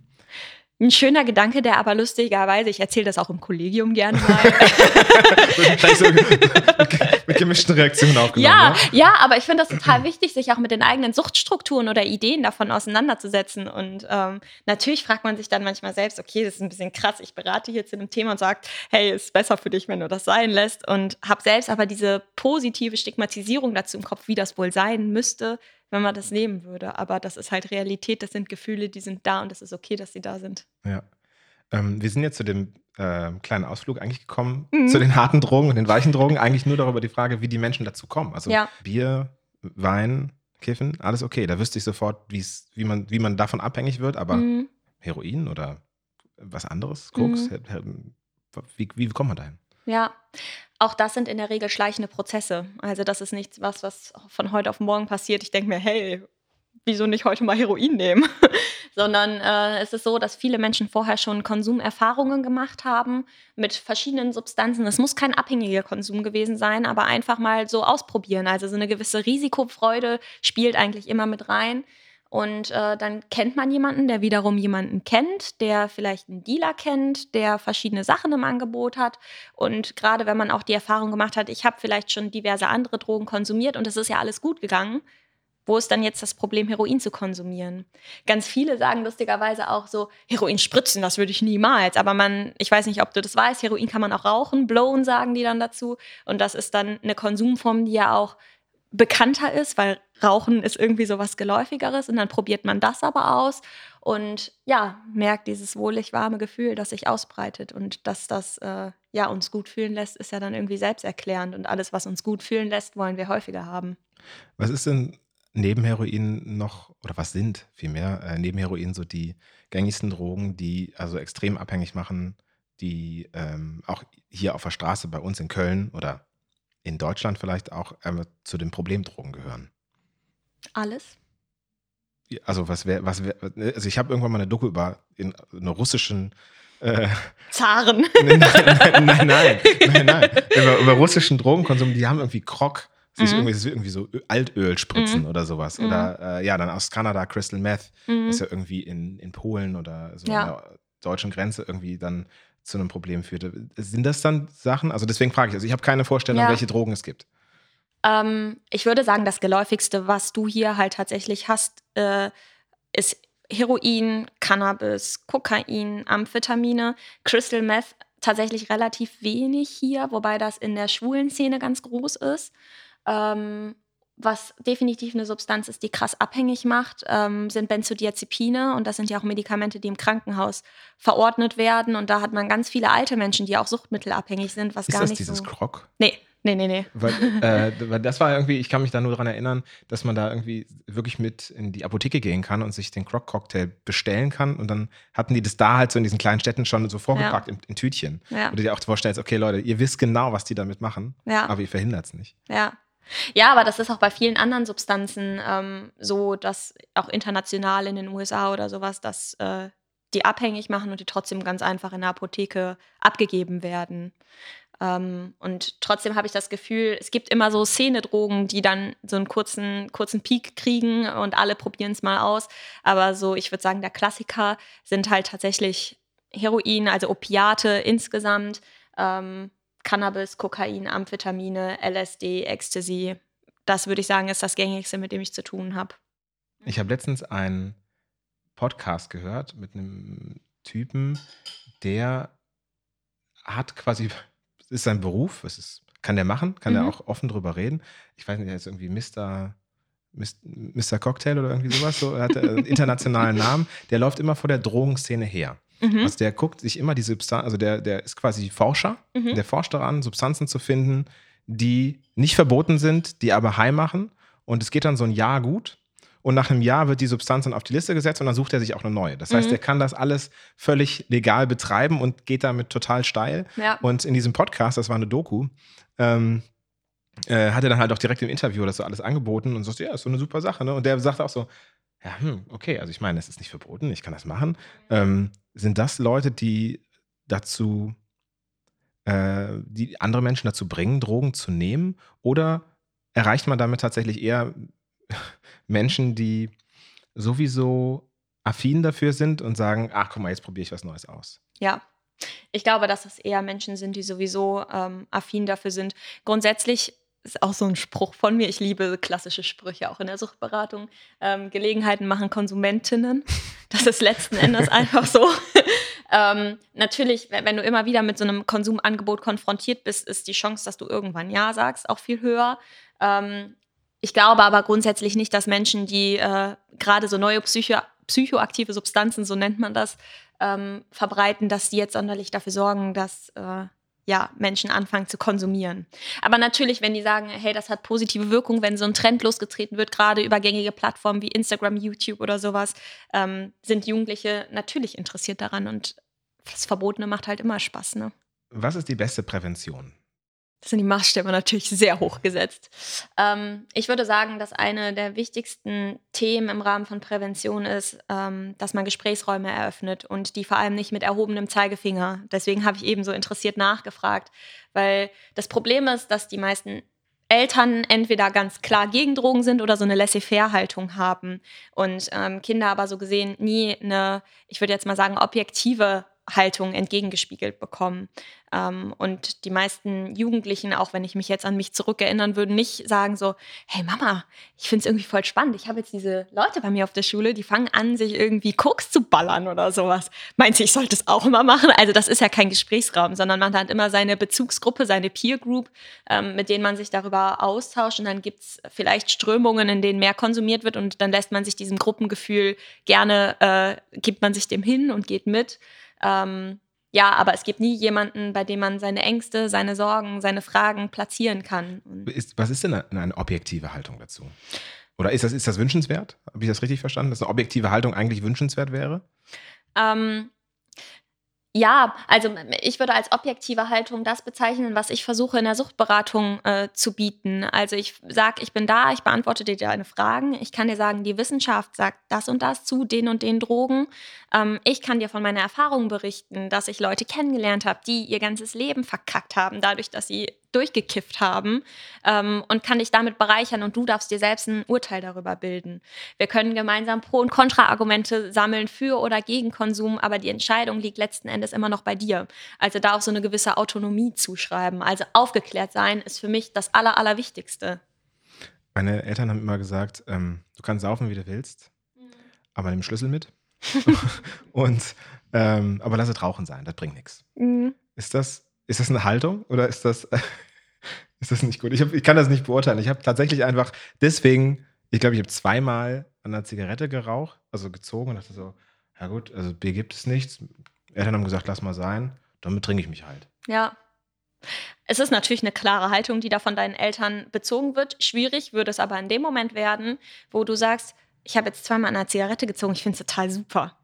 Ein schöner Gedanke, der aber lustigerweise, ich erzähle das auch im Kollegium gerne mal. (laughs) So mit, mit gemischten Reaktionen aufgenommen. Ja, ne? ja, aber ich finde das total wichtig, sich auch mit den eigenen Suchtstrukturen oder Ideen davon auseinanderzusetzen. Und ähm, natürlich fragt man sich dann manchmal selbst, okay, das ist ein bisschen krass, ich berate hier zu einem Thema und sage, hey, ist besser für dich, wenn du das sein lässt. Und habe selbst aber diese positive Stigmatisierung dazu im Kopf, wie das wohl sein müsste, wenn man das nehmen würde. Aber das ist halt Realität, das sind Gefühle, die sind da und es ist okay, dass sie da sind. Ja. Ähm, wir sind jetzt zu dem äh, kleinen Ausflug eigentlich gekommen, Mhm. zu den (laughs) harten Drogen und den weichen Drogen. Eigentlich nur darüber die Frage, wie die Menschen dazu kommen. Also Ja. Bier, Wein, Kiffen, alles okay. Da wüsste ich sofort, wie, man, wie man davon abhängig wird. Aber Mhm. Heroin oder was anderes, Koks, Mhm. Wie, wie kommt man dahin? Ja, auch das sind in der Regel schleichende Prozesse. Also das ist nichts, was, was von heute auf morgen passiert. Ich denke mir, hey, wieso nicht heute mal Heroin nehmen? (laughs) Sondern äh, es ist so, dass viele Menschen vorher schon Konsumerfahrungen gemacht haben mit verschiedenen Substanzen. Es muss kein abhängiger Konsum gewesen sein, aber einfach mal so ausprobieren. Also so eine gewisse Risikofreude spielt eigentlich immer mit rein. Und äh, dann kennt man jemanden, der wiederum jemanden kennt, der vielleicht einen Dealer kennt, der verschiedene Sachen im Angebot hat. Und gerade wenn man auch die Erfahrung gemacht hat, ich habe vielleicht schon diverse andere Drogen konsumiert und es ist ja alles gut gegangen, wo ist dann jetzt das Problem, Heroin zu konsumieren? Ganz viele sagen lustigerweise auch so, Heroin spritzen, das würde ich niemals. Aber man, ich weiß nicht, ob du das weißt, Heroin kann man auch rauchen, blowen sagen die dann dazu. Und das ist dann eine Konsumform, die ja auch bekannter ist, weil Rauchen ist irgendwie so was Geläufigeres und dann probiert man das aber aus und ja, merkt dieses wohlig warme Gefühl, das sich ausbreitet und dass das äh, ja uns gut fühlen lässt, ist ja dann irgendwie selbsterklärend und alles, was uns gut fühlen lässt, wollen wir häufiger haben. Was ist denn neben Heroin noch oder was sind vielmehr äh, neben Heroin so die gängigsten Drogen, die also extrem abhängig machen, die ähm, auch hier auf der Straße bei uns in Köln oder in Deutschland vielleicht auch äh, zu den Problemdrogen gehören? Alles? Also was wäre, was wäre, also ich habe irgendwann mal eine Doku über in, einen russischen äh, Zaren. (laughs) nein, nein, nein, nein, nein, nein. Über, über, russischen Drogenkonsum, die haben irgendwie Krog, sich mhm. irgendwie, irgendwie so Altöl spritzen mhm. oder sowas. Mhm. Oder äh, ja, dann aus Kanada Crystal Meth, mhm. ist ja irgendwie in, in Polen oder so ja. an der deutschen Grenze irgendwie dann zu einem Problem führte. Sind das dann Sachen? Also deswegen frage ich, also ich habe keine Vorstellung, ja. welche Drogen es gibt. Ähm, ich würde sagen, das geläufigste, was du hier halt tatsächlich hast, äh, ist Heroin, Cannabis, Kokain, Amphetamine, Crystal Meth tatsächlich relativ wenig hier, wobei das in der schwulen Szene ganz groß ist. Ähm, was definitiv eine Substanz ist, die krass abhängig macht, ähm, sind Benzodiazepine. Und das sind ja auch Medikamente, die im Krankenhaus verordnet werden. Und da hat man ganz viele alte Menschen, die auch suchtmittelabhängig sind, was ist gar das nicht dieses so. Krog? Nee. Nee, nee, nee. Weil, äh, weil das war irgendwie, ich kann mich da nur daran erinnern, dass man da irgendwie wirklich mit in die Apotheke gehen kann und sich den Croc-Cocktail bestellen kann. Und dann hatten die das da halt so in diesen kleinen Städten schon so vorgepackt ja. in, in, Tütchen. Ja. Und du dir auch vorstellst, okay, Leute, ihr wisst genau, was die damit machen, ja. aber ihr verhindert es nicht. Ja. Ja, aber das ist auch bei vielen anderen Substanzen ähm, so, dass auch international in den USA oder sowas, dass äh, die abhängig machen und die trotzdem ganz einfach in der Apotheke abgegeben werden. Ähm, und trotzdem habe ich das Gefühl, es gibt immer so Szenedrogen, die dann so einen kurzen, kurzen Peak kriegen und alle probieren es mal aus. Aber so, ich würde sagen, der Klassiker sind halt tatsächlich Heroin, also Opiate insgesamt. Ähm, Cannabis, Kokain, Amphetamine, LSD, Ecstasy. Das würde ich sagen, ist das gängigste, mit dem ich zu tun habe. Ich habe letztens einen Podcast gehört mit einem Typen, der hat quasi, das ist sein Beruf, es ist, kann der machen, kann mhm. der auch offen drüber reden. Ich weiß nicht, der ist irgendwie Mr. Mr. Cocktail oder irgendwie sowas, so, er hat einen internationalen Namen. Der läuft immer vor der Drogenszene her. Mhm. Also der guckt sich immer die Substanz, also der, der ist quasi Forscher, mhm. der forscht daran, Substanzen zu finden, die nicht verboten sind, die aber high machen. Und es geht dann so ein Jahr gut. Und nach einem Jahr wird die Substanz dann auf die Liste gesetzt und dann sucht er sich auch eine neue. Das heißt, mhm. er kann das alles völlig legal betreiben und geht damit total steil. Ja. Und in diesem Podcast, das war eine Doku, ähm, äh, hat er dann halt auch direkt im Interview das so alles angeboten und sagt, ja, ist so eine super Sache. Ne? Und der sagt auch so, ja, hm, okay, also ich meine, es ist nicht verboten, ich kann das machen. Ähm, sind das Leute, die dazu, äh, die andere Menschen dazu bringen, Drogen zu nehmen? Oder erreicht man damit tatsächlich eher Menschen, die sowieso affin dafür sind und sagen, ach guck mal, jetzt probiere ich was Neues aus? Ja, ich glaube, dass es eher Menschen sind, die sowieso ähm, affin dafür sind. Grundsätzlich ist auch so ein Spruch von mir. Ich liebe klassische Sprüche auch in der Suchtberatung. Ähm, Gelegenheiten machen Konsumentinnen. Das ist letzten Endes (laughs) einfach so. ähm, natürlich, wenn du immer wieder mit so einem Konsumangebot konfrontiert bist, ist die Chance, dass du irgendwann Ja sagst, auch viel höher. Ähm, ich glaube aber grundsätzlich nicht, dass Menschen, die äh, gerade so neue Psycho psychoaktive Substanzen, so nennt man das, ähm, verbreiten, dass die jetzt sonderlich dafür sorgen, dass äh, ja, Menschen anfangen zu konsumieren. Aber natürlich, wenn die sagen, hey, das hat positive Wirkung, wenn so ein Trend losgetreten wird, gerade über gängige Plattformen wie Instagram, YouTube oder sowas, ähm, sind Jugendliche natürlich interessiert daran und das Verbotene macht halt immer Spaß. Ne? Was ist die beste Prävention? Sind die Maßstäbe natürlich sehr hoch gesetzt. Ähm, ich würde sagen, dass eine der wichtigsten Themen im Rahmen von Prävention ist, ähm, dass man Gesprächsräume eröffnet und die vor allem nicht mit erhobenem Zeigefinger. Deswegen habe ich eben so interessiert nachgefragt, weil das Problem ist, dass die meisten Eltern entweder ganz klar gegen Drogen sind oder so eine Laissez-faire-Haltung haben und ähm, Kinder aber so gesehen nie eine, ich würde jetzt mal sagen, objektive Haltung entgegengespiegelt bekommen. Ähm, und die meisten Jugendlichen, auch wenn ich mich jetzt an mich zurückerinnern würde, nicht sagen so, hey Mama, ich finde es irgendwie voll spannend. Ich habe jetzt diese Leute bei mir auf der Schule, die fangen an, sich irgendwie Koks zu ballern oder sowas. Meinst du, ich sollte es auch immer machen? Also das ist ja kein Gesprächsraum, sondern man hat immer seine Bezugsgruppe, seine Peer Group, ähm, mit denen man sich darüber austauscht. Und dann gibt es vielleicht Strömungen, in denen mehr konsumiert wird und dann lässt man sich diesem Gruppengefühl gerne, äh, gibt man sich dem hin und geht mit. Ähm, ja, aber es gibt nie jemanden, bei dem man seine Ängste, seine Sorgen, seine Fragen platzieren kann. Ist, was ist denn eine, eine, objektive Haltung dazu? Oder ist das, ist das wünschenswert? Habe ich das richtig verstanden, dass eine objektive Haltung eigentlich wünschenswert wäre? Ähm, ja, also ich würde als objektive Haltung das bezeichnen, was ich versuche in der Suchtberatung äh, zu bieten. Also ich sage, ich bin da, ich beantworte dir deine Fragen. Ich kann dir sagen, die Wissenschaft sagt das und das zu den und den Drogen. Ähm, ich kann dir von meiner Erfahrung berichten, dass ich Leute kennengelernt habe, die ihr ganzes Leben verkackt haben, dadurch, dass sie durchgekifft haben ähm, und kann dich damit bereichern und du darfst dir selbst ein Urteil darüber bilden. Wir können gemeinsam Pro- und Kontra-Argumente sammeln für oder gegen Konsum, aber die Entscheidung liegt letzten Endes immer noch bei dir. Also da auch so eine gewisse Autonomie zuschreiben. Also aufgeklärt sein ist für mich das Aller, Allerwichtigste. Meine Eltern haben immer gesagt, ähm, du kannst saufen, wie du willst, mhm. aber nimm Schlüssel mit. (laughs) (laughs) und ähm, aber lass es rauchen sein, das bringt nichts. Mhm. Ist das ist das eine Haltung oder ist das, (laughs) ist das nicht gut? Ich, hab, ich kann das nicht beurteilen. Ich habe tatsächlich einfach deswegen, ich glaube, ich habe zweimal an einer Zigarette geraucht, also gezogen und dachte so, ja gut, also Bier gibt es nichts. Eltern haben gesagt, lass mal sein, damit trinke ich mich halt. Ja. Es ist natürlich eine klare Haltung, die da von deinen Eltern bezogen wird. Schwierig würde es aber in dem Moment werden, wo du sagst, ich habe jetzt zweimal an einer Zigarette gezogen, ich finde es total super.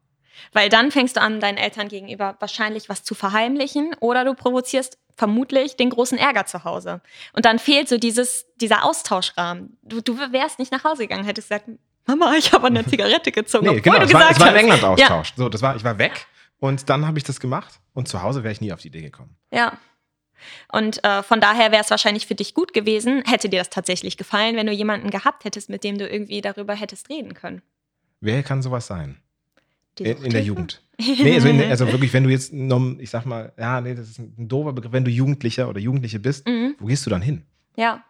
Weil dann fängst du an, deinen Eltern gegenüber wahrscheinlich was zu verheimlichen oder du provozierst vermutlich den großen Ärger zu Hause. Und dann fehlt so dieses, dieser Austauschrahmen. Du, du wärst nicht nach Hause gegangen, hättest gesagt, Mama, ich habe eine Zigarette gezogen. Nee, genau, es war, es war im England-Austausch. Ja. So, das war, ich war weg und dann habe ich das gemacht und zu Hause wäre ich nie auf die Idee gekommen. Ja. Und äh, von daher wäre es wahrscheinlich für dich gut gewesen, hätte dir das tatsächlich gefallen, wenn du jemanden gehabt hättest, mit dem du irgendwie darüber hättest reden können. Wer kann sowas sein? In, in, der Jugend. Nee, also, der, (laughs) also, wirklich, wenn du jetzt, ich sag mal, ja, nee, das ist ein doofer Begriff, wenn du Jugendlicher oder Jugendliche bist, mhm. wo gehst du dann hin? Ja.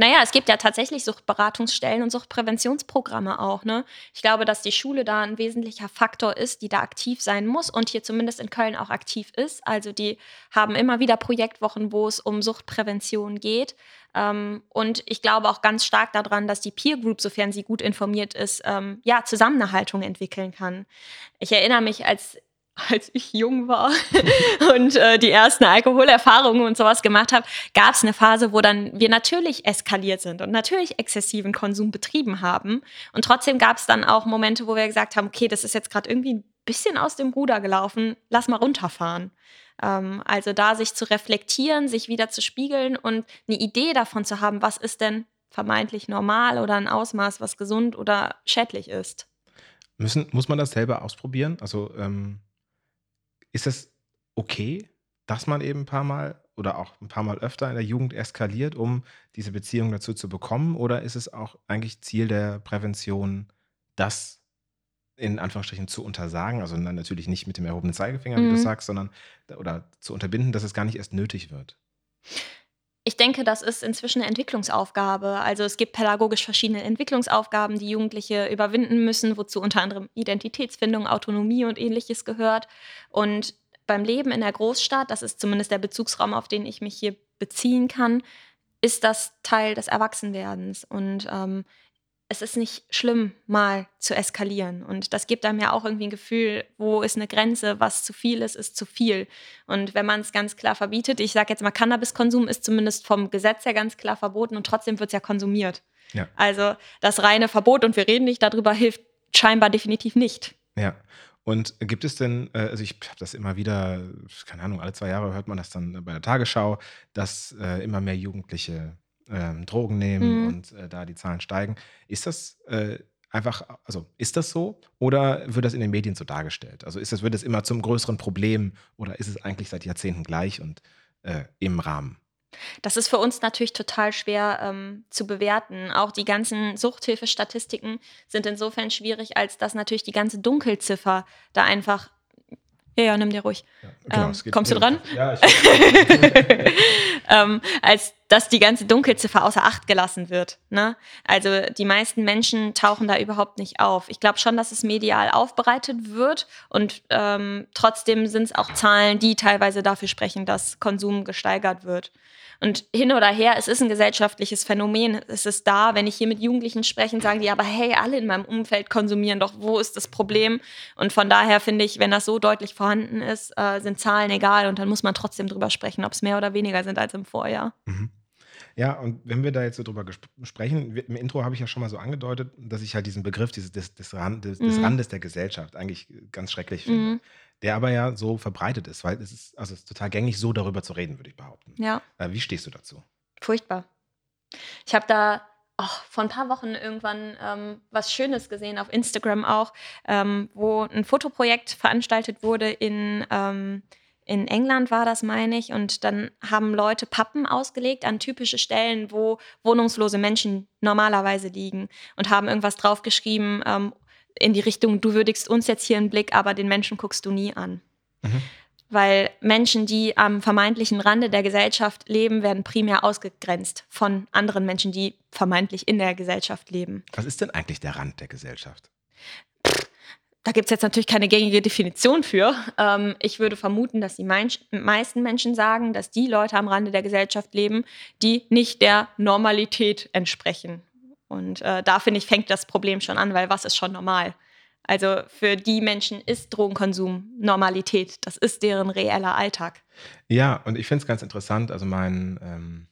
Naja, es gibt ja tatsächlich Suchtberatungsstellen und Suchtpräventionsprogramme auch. Ne? Ich glaube, dass die Schule da ein wesentlicher Faktor ist, die da aktiv sein muss und hier zumindest in Köln auch aktiv ist. Also die haben immer wieder Projektwochen, wo es um Suchtprävention geht. Ähm, und ich glaube auch ganz stark daran, dass die Peer Group, sofern sie gut informiert ist, ähm, ja, zusammen eine Haltung entwickeln kann. Ich erinnere mich, als als ich jung war (laughs) und äh, die ersten Alkoholerfahrungen und sowas gemacht habe, gab es eine Phase, wo dann wir natürlich eskaliert sind und natürlich exzessiven Konsum betrieben haben. Und trotzdem gab es dann auch Momente, wo wir gesagt haben, okay, das ist jetzt gerade irgendwie ein bisschen aus dem Ruder gelaufen, lass mal runterfahren. Ähm, also da sich zu reflektieren, sich wieder zu spiegeln und eine Idee davon zu haben, was ist denn vermeintlich normal oder ein Ausmaß, was gesund oder schädlich ist. Müssen, muss man das selber ausprobieren? Also ähm, ist es okay, dass man eben ein paar Mal oder auch ein paar Mal öfter in der Jugend eskaliert, um diese Beziehung dazu zu bekommen? Oder ist es auch eigentlich Ziel der Prävention, das in Anführungsstrichen zu untersagen? Also natürlich nicht mit dem erhobenen Zeigefinger, wie du mhm. sagst, sondern oder zu unterbinden, dass es gar nicht erst nötig wird. Ich denke, das ist inzwischen eine Entwicklungsaufgabe. Also es gibt pädagogisch verschiedene Entwicklungsaufgaben, die Jugendliche überwinden müssen, wozu unter anderem Identitätsfindung, Autonomie und ähnliches gehört. Und beim Leben in der Großstadt, das ist zumindest der Bezugsraum, auf den ich mich hier beziehen kann, ist das Teil des Erwachsenwerdens. Und ähm, es ist nicht schlimm, mal zu eskalieren. Und das gibt einem ja auch irgendwie ein Gefühl, wo ist eine Grenze, was zu viel ist, ist zu viel. Und wenn man es ganz klar verbietet, ich sage jetzt mal, Cannabiskonsum ist zumindest vom Gesetz her ganz klar verboten und trotzdem wird es ja konsumiert. Ja. Also das reine Verbot und wir reden nicht darüber hilft scheinbar definitiv nicht. Ja. Und gibt es denn, äh, also ich habe das immer wieder, keine Ahnung, alle zwei Jahre hört man das dann bei der Tagesschau, dass äh, immer mehr Jugendliche ähm, Drogen nehmen mhm. und äh, da die Zahlen steigen. Ist das äh, einfach, also ist das so oder wird das in den Medien so dargestellt? Also ist das, wird es immer zum größeren Problem oder ist es eigentlich seit Jahrzehnten gleich und äh, im Rahmen? Das ist für uns natürlich total schwer ähm, zu bewerten. Auch die ganzen Suchthilfestatistiken sind insofern schwierig, als dass natürlich die ganze Dunkelziffer da einfach ja, ja, nimm dir ruhig. Ja, genau, ähm, kommst du dran? Ja, ich (laughs) ähm, Als dass die ganze Dunkelziffer außer Acht gelassen wird. Ne? Also die meisten Menschen tauchen da überhaupt nicht auf. Ich glaube schon, dass es medial aufbereitet wird und ähm, trotzdem sind es auch Zahlen, die teilweise dafür sprechen, dass Konsum gesteigert wird. Und hin oder her, es ist ein gesellschaftliches Phänomen. Es ist da, wenn ich hier mit Jugendlichen spreche, sagen die, aber hey, alle in meinem Umfeld konsumieren doch, wo ist das Problem? Und von daher finde ich, wenn das so deutlich vorhanden ist, äh, sind Zahlen egal und dann muss man trotzdem drüber sprechen, ob es mehr oder weniger sind als im Vorjahr. Mhm. Ja, und wenn wir da jetzt so drüber sprechen, im Intro habe ich ja schon mal so angedeutet, dass ich halt diesen Begriff dieses, des, des, Rand, des, mhm. des Randes der Gesellschaft eigentlich ganz schrecklich finde. Mhm der aber ja so verbreitet ist, weil es ist, also es ist total gängig, so darüber zu reden, würde ich behaupten. Ja. Äh, wie stehst du dazu? Furchtbar. Ich habe da oh, vor ein paar Wochen irgendwann ähm, was Schönes gesehen, auf Instagram auch, ähm, wo ein Fotoprojekt veranstaltet wurde in, ähm, in England war das, meine ich. Und dann haben Leute Pappen ausgelegt an typische Stellen, wo wohnungslose Menschen normalerweise liegen und haben irgendwas draufgeschrieben, ähm, in die Richtung, du würdigst uns jetzt hier einen Blick, aber den Menschen guckst du nie an. Mhm. Weil Menschen, die am vermeintlichen Rande der Gesellschaft leben, werden primär ausgegrenzt von anderen Menschen, die vermeintlich in der Gesellschaft leben. Was ist denn eigentlich der Rand der Gesellschaft? da gibt es jetzt natürlich keine gängige Definition für. Ähm, ich würde vermuten, dass die meisten Menschen sagen, dass die Leute am Rande der Gesellschaft leben, die nicht der Normalität entsprechen. Und äh, da finde ich, fängt das Problem schon an, weil was ist schon normal? Also für die Menschen ist Drogenkonsum Normalität. Das ist deren reeller Alltag. Ja, und ich finde es ganz interessant. Also mein, ähm,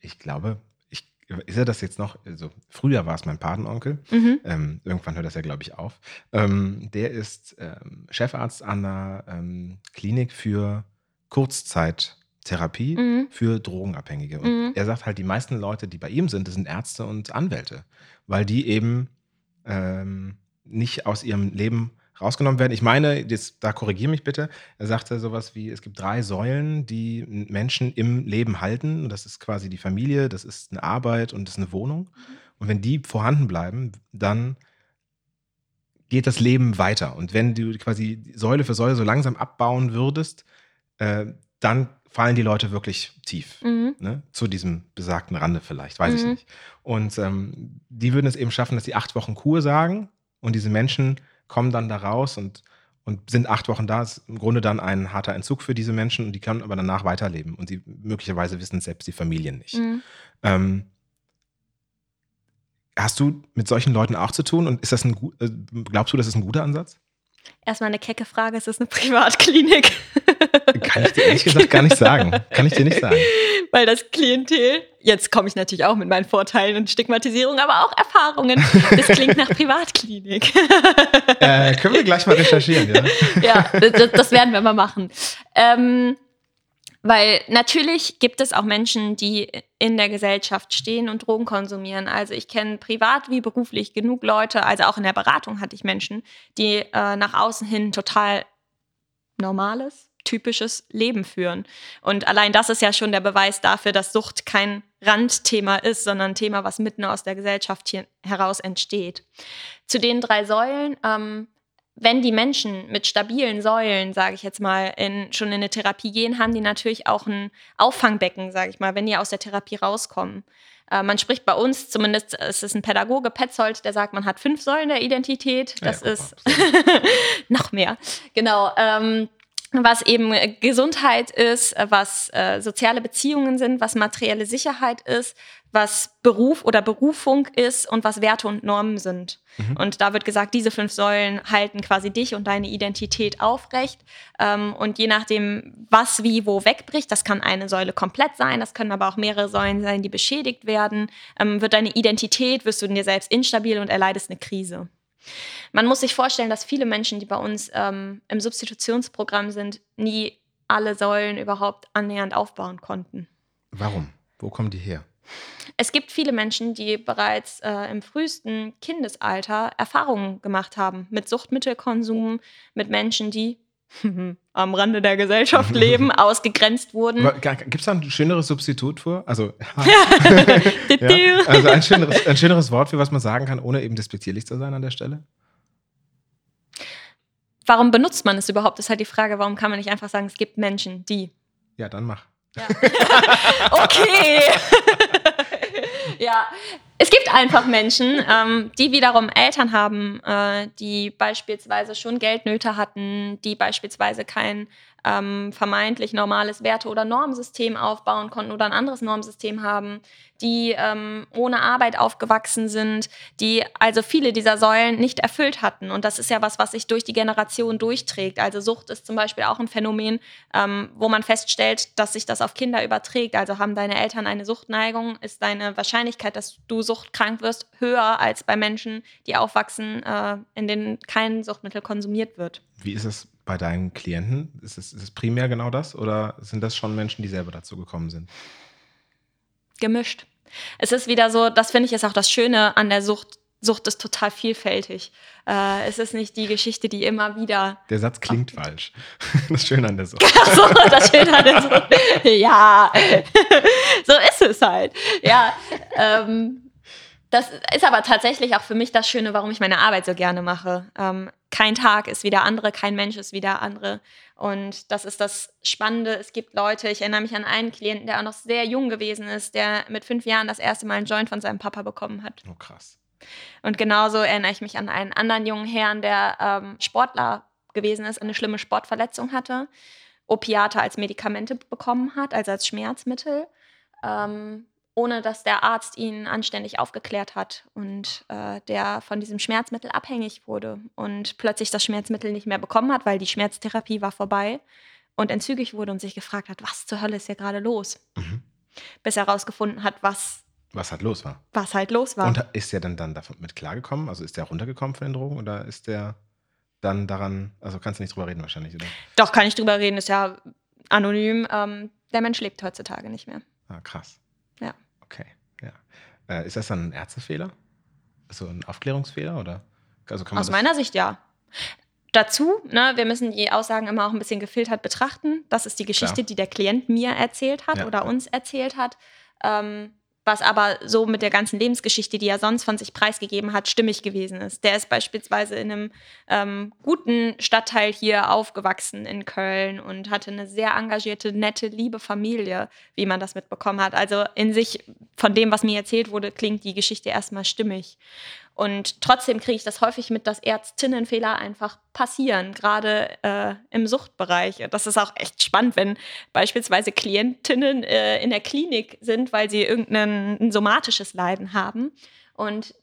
ich glaube, ich, ist er das jetzt noch? Also früher war es mein Patenonkel. Mhm. Ähm, irgendwann hört das ja, glaube ich, auf. Ähm, der ist ähm, Chefarzt an einer ähm, Klinik für Kurzzeit. Therapie mhm. für Drogenabhängige. Und mhm. er sagt halt, die meisten Leute, die bei ihm sind, das sind Ärzte und Anwälte, weil die eben ähm, nicht aus ihrem Leben rausgenommen werden. Ich meine, jetzt, da korrigiere mich bitte, er sagte sowas wie, es gibt drei Säulen, die Menschen im Leben halten. Und das ist quasi die Familie, das ist eine Arbeit und das ist eine Wohnung. Und wenn die vorhanden bleiben, dann geht das Leben weiter. Und wenn du quasi Säule für Säule so langsam abbauen würdest, äh, dann fallen die Leute wirklich tief. Mhm. Ne? Zu diesem besagten Rande vielleicht, weiß mhm. ich nicht. Und ähm, die würden es eben schaffen, dass sie acht Wochen Kur sagen und diese Menschen kommen dann da raus und, und sind acht Wochen da. Ist im Grunde dann ein harter Entzug für diese Menschen und die können aber danach weiterleben und sie möglicherweise wissen selbst die Familien nicht. Mhm. Ähm, hast du mit solchen Leuten auch zu tun und ist das ein, äh, glaubst du, das ist ein guter Ansatz? Erstmal eine kecke Frage, es ist eine (laughs) Privatklinik. Kann ich dir ehrlich gesagt gar nicht sagen. Kann ich dir nicht sagen. (laughs) Weil das Klientel, jetzt komme ich natürlich auch mit meinen Vorteilen und Stigmatisierung, aber auch Erfahrungen. Das klingt nach Privatklinik. Äh, können wir gleich mal recherchieren, ja? (laughs) Ja, das, das werden wir mal machen. Ähm, weil natürlich gibt es auch Menschen, die in der Gesellschaft stehen und Drogen konsumieren. Also ich kenne privat wie beruflich genug Leute, also auch in der Beratung hatte ich Menschen, die äh, nach außen hin total normales, typisches Leben führen. Und allein das ist ja schon der Beweis dafür, dass Sucht kein Randthema ist, sondern ein Thema, was mitten aus der Gesellschaft hier heraus entsteht. Zu den drei Säulen ähm, wenn die Menschen mit stabilen Säulen, sage ich jetzt mal, in, schon in eine Therapie gehen, haben die natürlich auch ein Auffangbecken, sage ich mal, wenn die aus der Therapie rauskommen. Äh, man spricht bei uns, zumindest es ist ein Pädagoge, Petzold, der sagt, man hat fünf Säulen der Identität. Das ja, ist (laughs) noch mehr. Genau. Ähm, was eben Gesundheit ist, was äh, soziale Beziehungen sind, was materielle Sicherheit ist, was Beruf oder Berufung ist und was Werte und Normen sind. Mhm. Und da wird gesagt, diese fünf Säulen halten quasi dich und deine Identität aufrecht. Ähm, und je nachdem, was wie wo wegbricht, das kann eine Säule komplett sein, das können aber auch mehrere Säulen sein, die beschädigt werden, ähm, wird deine Identität, wirst du in dir selbst instabil und erleidest eine Krise. Man muss sich vorstellen, dass viele Menschen, die bei uns ähm, im Substitutionsprogramm sind, nie alle Säulen überhaupt annähernd aufbauen konnten. Warum? Wo kommen die her? Es gibt viele Menschen, die bereits äh, im frühesten Kindesalter Erfahrungen gemacht haben mit Suchtmittelkonsum, mit Menschen, die (laughs) am Rande der Gesellschaft leben, (laughs) ausgegrenzt wurden. Gibt es da ein schöneres Substitut für? Also, (laughs) ja, also ein, schöneres, ein schöneres Wort, für was man sagen kann, ohne eben despektierlich zu sein an der Stelle? Warum benutzt man es überhaupt? Ist halt die Frage, warum kann man nicht einfach sagen, es gibt Menschen, die. Ja, dann mach. Ja. okay. Ja, es gibt einfach Menschen, ähm, die wiederum Eltern haben, äh, die beispielsweise schon Geldnöte hatten, die beispielsweise kein ähm, vermeintlich normales Werte- oder Normsystem aufbauen konnten oder ein anderes Normsystem haben, die ähm, ohne Arbeit aufgewachsen sind, die also viele dieser Säulen nicht erfüllt hatten. Und das ist ja was, was sich durch die Generation durchträgt. Also Sucht ist zum Beispiel auch ein Phänomen, ähm, wo man feststellt, dass sich das auf Kinder überträgt. Also haben deine Eltern eine Suchtneigung, ist deine Wahrscheinlichkeit, dass du suchtkrank wirst, höher als bei Menschen, die aufwachsen, äh, in denen kein Suchtmittel konsumiert wird. Wie ist es bei deinen Klienten? Ist es, ist es primär genau das oder sind das schon Menschen, die selber dazu gekommen sind? Gemischt. Es ist wieder so, das finde ich ist auch das Schöne an der Sucht. Sucht ist total vielfältig. Äh, es ist nicht die Geschichte, die immer wieder. Der Satz klingt falsch. (laughs) Das Schöne an der Sucht. Ach so, das Schöne an der Sucht. (laughs) Ja, (laughs) so ist es halt. Ja, ähm, das ist aber tatsächlich auch für mich das Schöne, warum ich meine Arbeit so gerne mache. Ähm, kein Tag ist wie der andere, kein Mensch ist wie der andere. Und das ist das Spannende. Es gibt Leute, ich erinnere mich an einen Klienten, der auch noch sehr jung gewesen ist, der mit fünf Jahren das erste Mal einen Joint von seinem Papa bekommen hat. Oh, krass. Und genauso erinnere ich mich an einen anderen jungen Herrn, der ähm, Sportler gewesen ist, eine schlimme Sportverletzung hatte, Opiate als Medikamente bekommen hat, also als Schmerzmittel. Ähm, ohne dass der Arzt ihn anständig aufgeklärt hat und äh, der von diesem Schmerzmittel abhängig wurde und plötzlich das Schmerzmittel nicht mehr bekommen hat, weil die Schmerztherapie war vorbei und entzügig wurde und sich gefragt hat, was zur Hölle ist hier gerade los? Mhm. Bis er herausgefunden hat, was was halt los war. Was halt los war. Und ist er dann, dann damit klargekommen? Also ist der runtergekommen von den Drogen oder ist der dann daran, also kannst du nicht drüber reden wahrscheinlich, oder? Doch, kann ich drüber reden, ist ja anonym. Ähm, der Mensch lebt heutzutage nicht mehr. Ah, krass. Ja. Äh, ist das dann ein Ärztefehler? So ein Aufklärungsfehler oder? Also Aus meiner Sicht ja. Dazu, ne, wir müssen die Aussagen immer auch ein bisschen gefiltert betrachten. Das ist die Geschichte, Klar. die der Klient mir erzählt hat ja. oder uns erzählt hat. Ähm, was aber so mit der ganzen Lebensgeschichte, die er sonst von sich preisgegeben hat, stimmig gewesen ist. Der ist beispielsweise in einem ähm, guten Stadtteil hier aufgewachsen in Köln und hatte eine sehr engagierte, nette, liebe Familie, wie man das mitbekommen hat. Also in sich, von dem, was mir erzählt wurde, klingt die Geschichte erstmal stimmig. Und trotzdem kriege ich das häufig mit, dass Ärztinnenfehler einfach passieren, gerade äh, im Suchtbereich. Das ist auch echt spannend, wenn beispielsweise Klientinnen äh, in der Klinik sind, weil sie irgendein somatisches Leiden haben und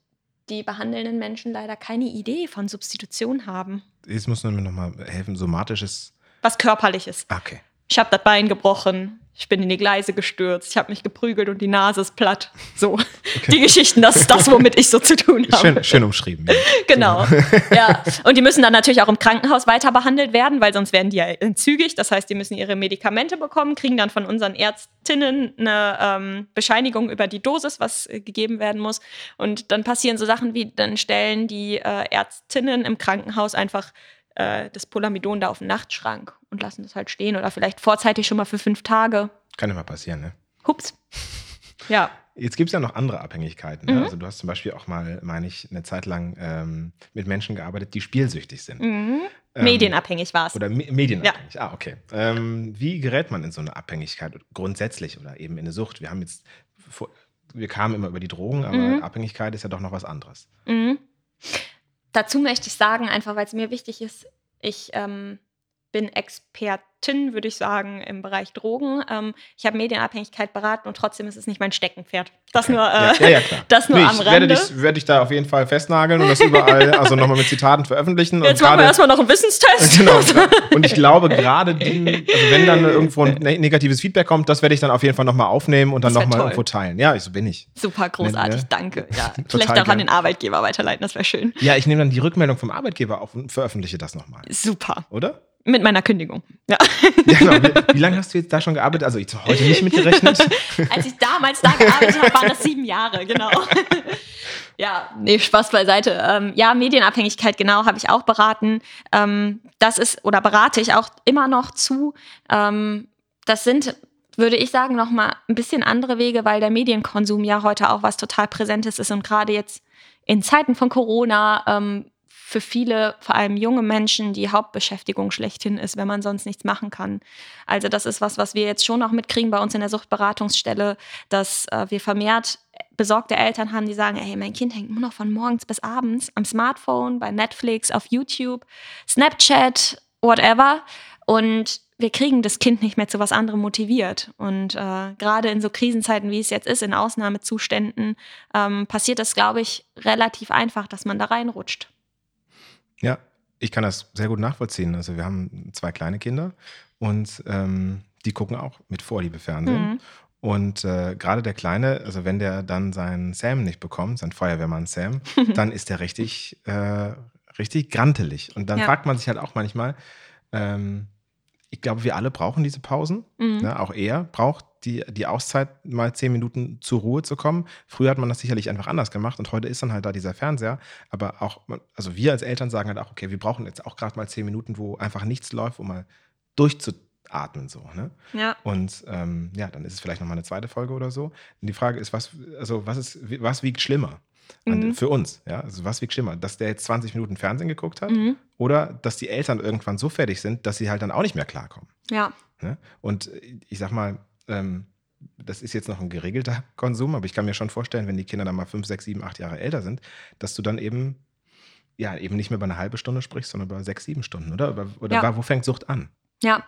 die behandelnden Menschen leider keine Idee von Substitution haben. Jetzt muss man mir nochmal helfen, somatisches. Was körperliches. Okay. Ich habe das Bein gebrochen, ich bin in die Gleise gestürzt, ich habe mich geprügelt und die Nase ist platt. So, okay. die Geschichten, das ist das, womit ich so zu tun habe. Schön, schön umschrieben. Ja. Genau, ja. Und die müssen dann natürlich auch im Krankenhaus weiter behandelt werden, weil sonst werden die ja entzügig. Das heißt, die müssen ihre Medikamente bekommen, kriegen dann von unseren Ärztinnen eine ähm, Bescheinigung über die Dosis, was äh, gegeben werden muss. Und dann passieren so Sachen wie, dann stellen die äh, Ärztinnen im Krankenhaus einfach äh, das Polamidon da auf den Nachtschrank und lassen das halt stehen oder vielleicht vorzeitig schon mal für fünf Tage. Kann ja mal passieren, ne? Hups. (laughs) Ja. Jetzt gibt es ja noch andere Abhängigkeiten. Ne? Mhm. Also du hast zum Beispiel auch mal, meine ich, eine Zeit lang ähm, mit Menschen gearbeitet, die spielsüchtig sind. Mhm. Ähm, medienabhängig war es. Oder me medienabhängig. Ja. Ah, okay. Ähm, wie gerät man in so eine Abhängigkeit grundsätzlich oder eben in eine Sucht? Wir haben jetzt, vor, wir kamen immer über die Drogen, aber mhm. Abhängigkeit ist ja doch noch was anderes. Dazu möchte ich sagen, einfach weil es mir wichtig ist, ich ähm, bin Expertin, würde ich sagen, im Bereich Drogen. Ähm, ich habe Medienabhängigkeit beraten und trotzdem ist es nicht mein Steckenpferd. Das nur, äh, ja, ja, (laughs) das nur nee, am Rande. Werde dich, werde dich da auf jeden Fall festnageln und das überall, (laughs) also nochmal mit Zitaten veröffentlichen. Jetzt machen wir erstmal noch einen Wissenstest. (laughs) genau. Und ich glaube, gerade also wenn dann irgendwo ein ne-, negatives Feedback kommt, das werde ich dann auf jeden Fall nochmal aufnehmen und dann nochmal irgendwo teilen. Ja, so bin ich. Super großartig, danke. Ja, vielleicht auch an den Arbeitgeber weiterleiten, das wäre schön. Ja, ich nehme dann die Rückmeldung vom Arbeitgeber auf und veröffentliche das nochmal. Super. Oder? Mit meiner Kündigung. Ja. (laughs) ja genau. Wie, wie, lange hast du jetzt da schon gearbeitet? Also ich habe heute nicht mitgerechnet. (laughs) Als ich damals da gearbeitet habe, waren das sieben Jahre, genau. (laughs) Ja, nee, Spaß beiseite. Ähm, ja, Medienabhängigkeit, genau, habe ich auch beraten. Ähm, das ist, oder berate ich auch immer noch zu. Ähm, das sind, würde ich sagen, nochmal ein bisschen andere Wege, weil der Medienkonsum ja heute auch was total Präsentes ist und gerade jetzt in Zeiten von Corona ähm, für viele, vor allem junge Menschen, die Hauptbeschäftigung schlechthin ist, wenn man sonst nichts machen kann. Also das ist was, was wir jetzt schon auch mitkriegen bei uns in der Suchtberatungsstelle, dass äh, wir vermehrt besorgte Eltern haben, die sagen, hey, mein Kind hängt nur noch von morgens bis abends am Smartphone, bei Netflix, auf YouTube, Snapchat, whatever. Und wir kriegen das Kind nicht mehr zu was anderem motiviert. Und äh, gerade in so Krisenzeiten, wie es jetzt ist, in Ausnahmezuständen, ähm, passiert das, glaube ich, relativ einfach, dass man da reinrutscht. Ja, ich kann das sehr gut nachvollziehen. Also wir haben zwei kleine Kinder und ähm, die gucken auch mit Vorliebe Fernsehen. Mhm. Und äh, gerade der Kleine, also wenn der dann seinen Sam nicht bekommt, sein Feuerwehrmann Sam, (laughs) dann ist der richtig, äh, richtig grantelig. Und dann ja. fragt man sich halt auch manchmal, ähm, ich glaube, wir alle brauchen diese Pausen. Mhm. Ne? Auch er braucht die, die Auszeit, mal zehn Minuten zur Ruhe zu kommen. Früher hat man das sicherlich einfach anders gemacht und heute ist dann halt da dieser Fernseher. Aber auch, also wir als Eltern sagen halt auch, okay, wir brauchen jetzt auch gerade mal zehn Minuten, wo einfach nichts läuft, um mal durchzuatmen so. Ne? Ja. Und ähm, ja, dann ist es vielleicht nochmal eine zweite Folge oder so. Und die Frage ist, was, also was ist, was wiegt schlimmer? Mhm. Für uns, ja. Also was wiegt schlimmer? Dass der jetzt 20 Minuten Fernsehen geguckt hat mhm. oder dass die Eltern irgendwann so fertig sind, dass sie halt dann auch nicht mehr klarkommen. Ja. Ne? Und ich sag mal, ähm, das ist jetzt noch ein geregelter Konsum, aber ich kann mir schon vorstellen, wenn die Kinder dann mal fünf, sechs, sieben, acht Jahre älter sind, dass du dann eben ja eben nicht mehr über eine halbe Stunde sprichst, sondern über sechs, sieben Stunden, oder? Oder ja. wo fängt Sucht an? Ja,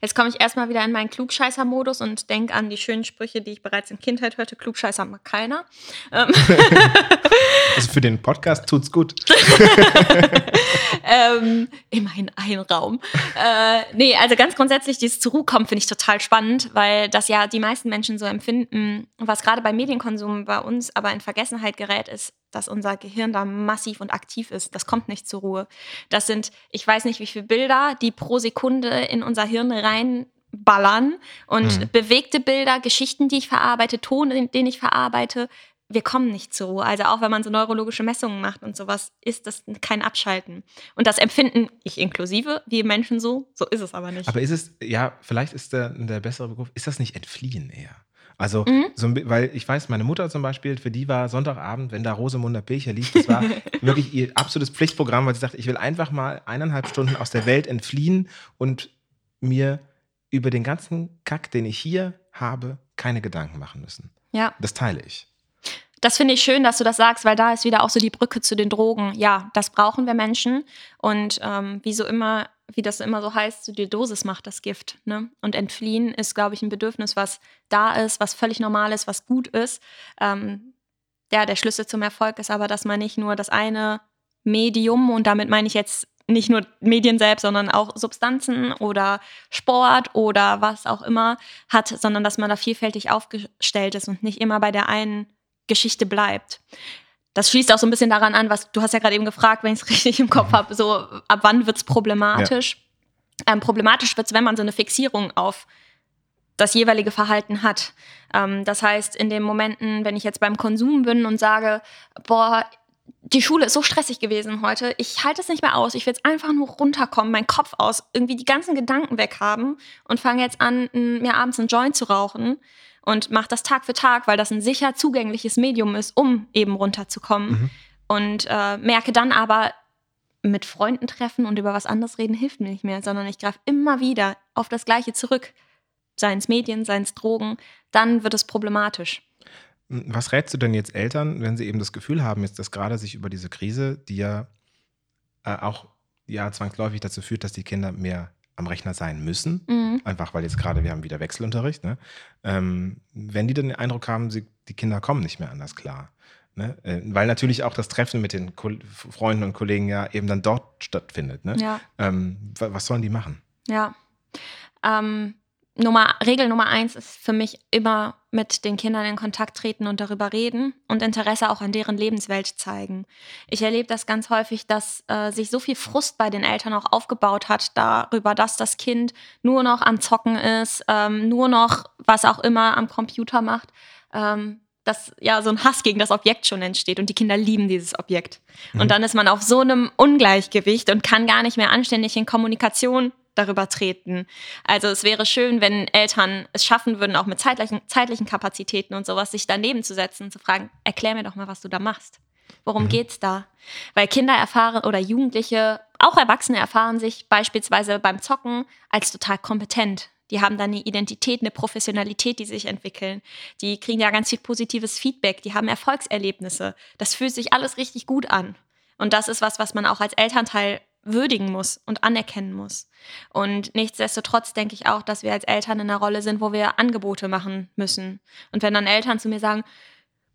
jetzt komme ich erstmal wieder in meinen Klugscheißer-Modus und denke an die schönen Sprüche, die ich bereits in Kindheit hörte. Klugscheißer mag keiner. Ähm. (laughs) also für den Podcast tut's gut. (laughs) ähm, immerhin ein Raum. Äh, nee, also ganz grundsätzlich, dieses zur Ruhe kommen finde ich total spannend, weil das ja die meisten Menschen so empfinden, was gerade beim Medienkonsum bei uns aber in Vergessenheit gerät, ist, dass unser Gehirn da massiv und aktiv ist. Das kommt nicht zur Ruhe. Das sind, ich weiß nicht, wie viele Bilder, die pro Sekunde in unser Hirn reinballern und mhm. bewegte Bilder, Geschichten, die ich verarbeite, Ton, den ich verarbeite. Wir kommen nicht zur Ruhe. Also auch wenn man so neurologische Messungen macht und sowas, ist das kein Abschalten. Und das empfinden ich inklusive, wie Menschen so. So ist es aber nicht. Aber ist es, ja, vielleicht ist der, der bessere Begriff, ist das nicht Entfliehen eher? Also, mhm. so, weil ich weiß, meine Mutter zum Beispiel, für die war Sonntagabend, wenn da Rosemunder Pilcher lief, das war (laughs) wirklich ihr absolutes Pflichtprogramm, weil sie sagte, ich will einfach mal eineinhalb Stunden aus der Welt entfliehen und mir über den ganzen Kack, den ich hier habe, keine Gedanken machen müssen. Ja. Das teile ich. Das finde ich schön, dass du das sagst, weil da ist wieder auch so die Brücke zu den Drogen. Ja, das brauchen wir Menschen. Und ähm, wie so immer wie das immer so heißt, so die Dosis macht das Gift. Ne? Und entfliehen ist, glaube ich, ein Bedürfnis, was da ist, was völlig normal ist, was gut ist. Ähm, ja, der Schlüssel zum Erfolg ist aber, dass man nicht nur das eine Medium, und damit meine ich jetzt nicht nur Medien selbst, sondern auch Substanzen oder Sport oder was auch immer hat, sondern dass man da vielfältig aufgestellt ist und nicht immer bei der einen Geschichte bleibt das schließt auch so ein bisschen daran an, was du hast ja gerade eben gefragt, wenn ich es (laughs) richtig im Kopf habe, so ab wann wird es problematisch? Ja. Ähm, problematisch wird es, wenn man so eine Fixierung auf das jeweilige Verhalten hat. Ähm, das heißt, in den Momenten, wenn ich jetzt beim Konsum bin und sage, boah, die Schule ist so stressig gewesen heute, ich halte es nicht mehr aus, ich will jetzt einfach nur runterkommen, meinen Kopf aus, irgendwie die ganzen Gedanken weghaben und fange jetzt an, mir abends einen Joint zu rauchen und mache das Tag für Tag, weil das ein sicher zugängliches Medium ist, um eben runterzukommen. Mhm. Und äh, merke dann aber, mit Freunden treffen und über was anderes reden hilft mir nicht mehr, sondern ich greife immer wieder auf das Gleiche zurück. Seien es Medien, seien es Drogen, dann wird es problematisch. Was rätst du denn jetzt Eltern, wenn sie eben das Gefühl haben, jetzt, dass gerade sich über diese Krise, die ja äh, auch ja zwangsläufig dazu führt, dass die Kinder mehr am Rechner sein müssen, mhm. einfach weil jetzt gerade wir haben wieder Wechselunterricht, ne? ähm, wenn die dann den Eindruck haben, sie, die Kinder kommen nicht mehr anders klar. Ne? Äh, weil natürlich auch das Treffen mit den Ko Freunden und Kollegen ja eben dann dort stattfindet. Ne? Ja. Ähm, was sollen die machen? Ja. Ähm, Nummer, Regel Nummer eins ist für mich immer mit den Kindern in Kontakt treten und darüber reden und Interesse auch an deren Lebenswelt zeigen. Ich erlebe das ganz häufig, dass äh, sich so viel Frust bei den Eltern auch aufgebaut hat darüber, dass das Kind nur noch am Zocken ist, ähm, nur noch was auch immer am Computer macht. Ähm, dass ja so ein Hass gegen das Objekt schon entsteht und die Kinder lieben dieses Objekt. Mhm. Und dann ist man auf so einem Ungleichgewicht und kann gar nicht mehr anständig in Kommunikation darüber treten. Also es wäre schön, wenn Eltern es schaffen würden, auch mit zeitlichen, zeitlichen Kapazitäten und sowas, sich daneben zu setzen und zu fragen, erklär mir doch mal, was du da machst. Worum mhm. geht's da? Weil Kinder erfahren oder Jugendliche, auch Erwachsene erfahren sich beispielsweise beim Zocken als total kompetent. Die haben dann eine Identität, eine Professionalität, die sich entwickeln. Die kriegen ja ganz viel positives Feedback. Die haben Erfolgserlebnisse. Das fühlt sich alles richtig gut an. Und das ist was, was man auch als Elternteil würdigen muss und anerkennen muss. Und nichtsdestotrotz denke ich auch, dass wir als Eltern in einer Rolle sind, wo wir Angebote machen müssen. Und wenn dann Eltern zu mir sagen,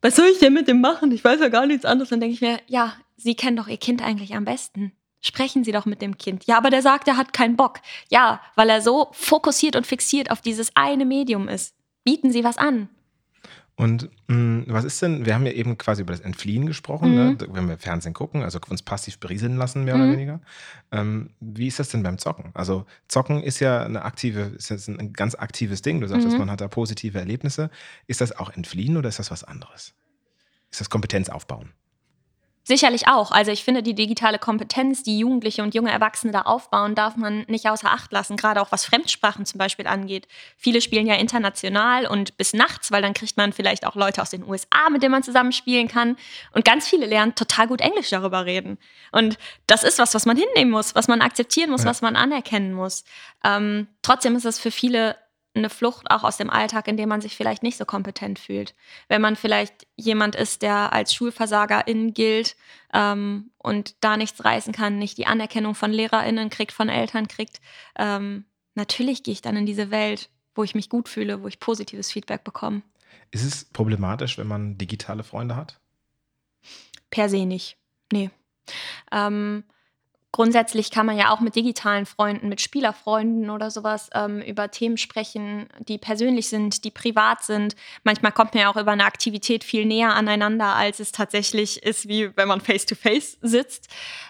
was soll ich denn mit dem machen? Ich weiß ja gar nichts anderes, dann denke ich mir, ja, Sie kennen doch Ihr Kind eigentlich am besten. Sprechen Sie doch mit dem Kind. Ja, aber der sagt, er hat keinen Bock. Ja, weil er so fokussiert und fixiert auf dieses eine Medium ist. Bieten Sie was an. Und mh, hm, was ist denn, wir haben ja eben quasi über das Entfliehen gesprochen, ne? mhm. ne? wenn wir Fernsehen gucken, also uns passiv berieseln lassen, mehr mhm. oder weniger. Ähm, wie ist das denn beim Zocken? Also Zocken ist ja eine aktive, ist jetzt ein ganz aktives Ding. Du sagst, mhm. man hat da positive Erlebnisse. Ist das auch Entfliehen oder ist das was anderes? Ist das Kompetenz aufbauen? Sicherlich auch. Also ich finde, die digitale Kompetenz, die Jugendliche und junge Erwachsene da aufbauen, darf man nicht außer Acht lassen, gerade auch was Fremdsprachen zum Beispiel angeht. Viele spielen ja international und bis nachts, weil dann kriegt man vielleicht auch Leute aus den USA, mit denen man zusammen spielen kann. Und ganz viele lernen total gut Englisch darüber reden. Und das ist was, was man hinnehmen muss, was man akzeptieren muss, ja. was man anerkennen muss. Ähm, trotzdem ist es für viele eine Flucht auch aus dem Alltag, in dem man sich vielleicht nicht so kompetent fühlt. Wenn man vielleicht jemand ist, der als Schulversagerin gilt ähm, und da nichts reißen kann, nicht die Anerkennung von LehrerInnen kriegt, von Eltern kriegt, ähm, natürlich gehe ich dann in diese Welt, wo ich mich gut fühle, wo ich positives Feedback bekomme. Ist es problematisch, wenn man digitale Freunde hat? Per se nicht. Nee. Ähm, grundsätzlich kann man ja auch mit digitalen Freunden, mit Spielerfreunden oder sowas ähm, über Themen sprechen, die persönlich sind, die privat sind. Manchmal kommt man ja auch über eine Aktivität viel näher aneinander, als es tatsächlich ist, wie wenn man face-to-face -face sitzt.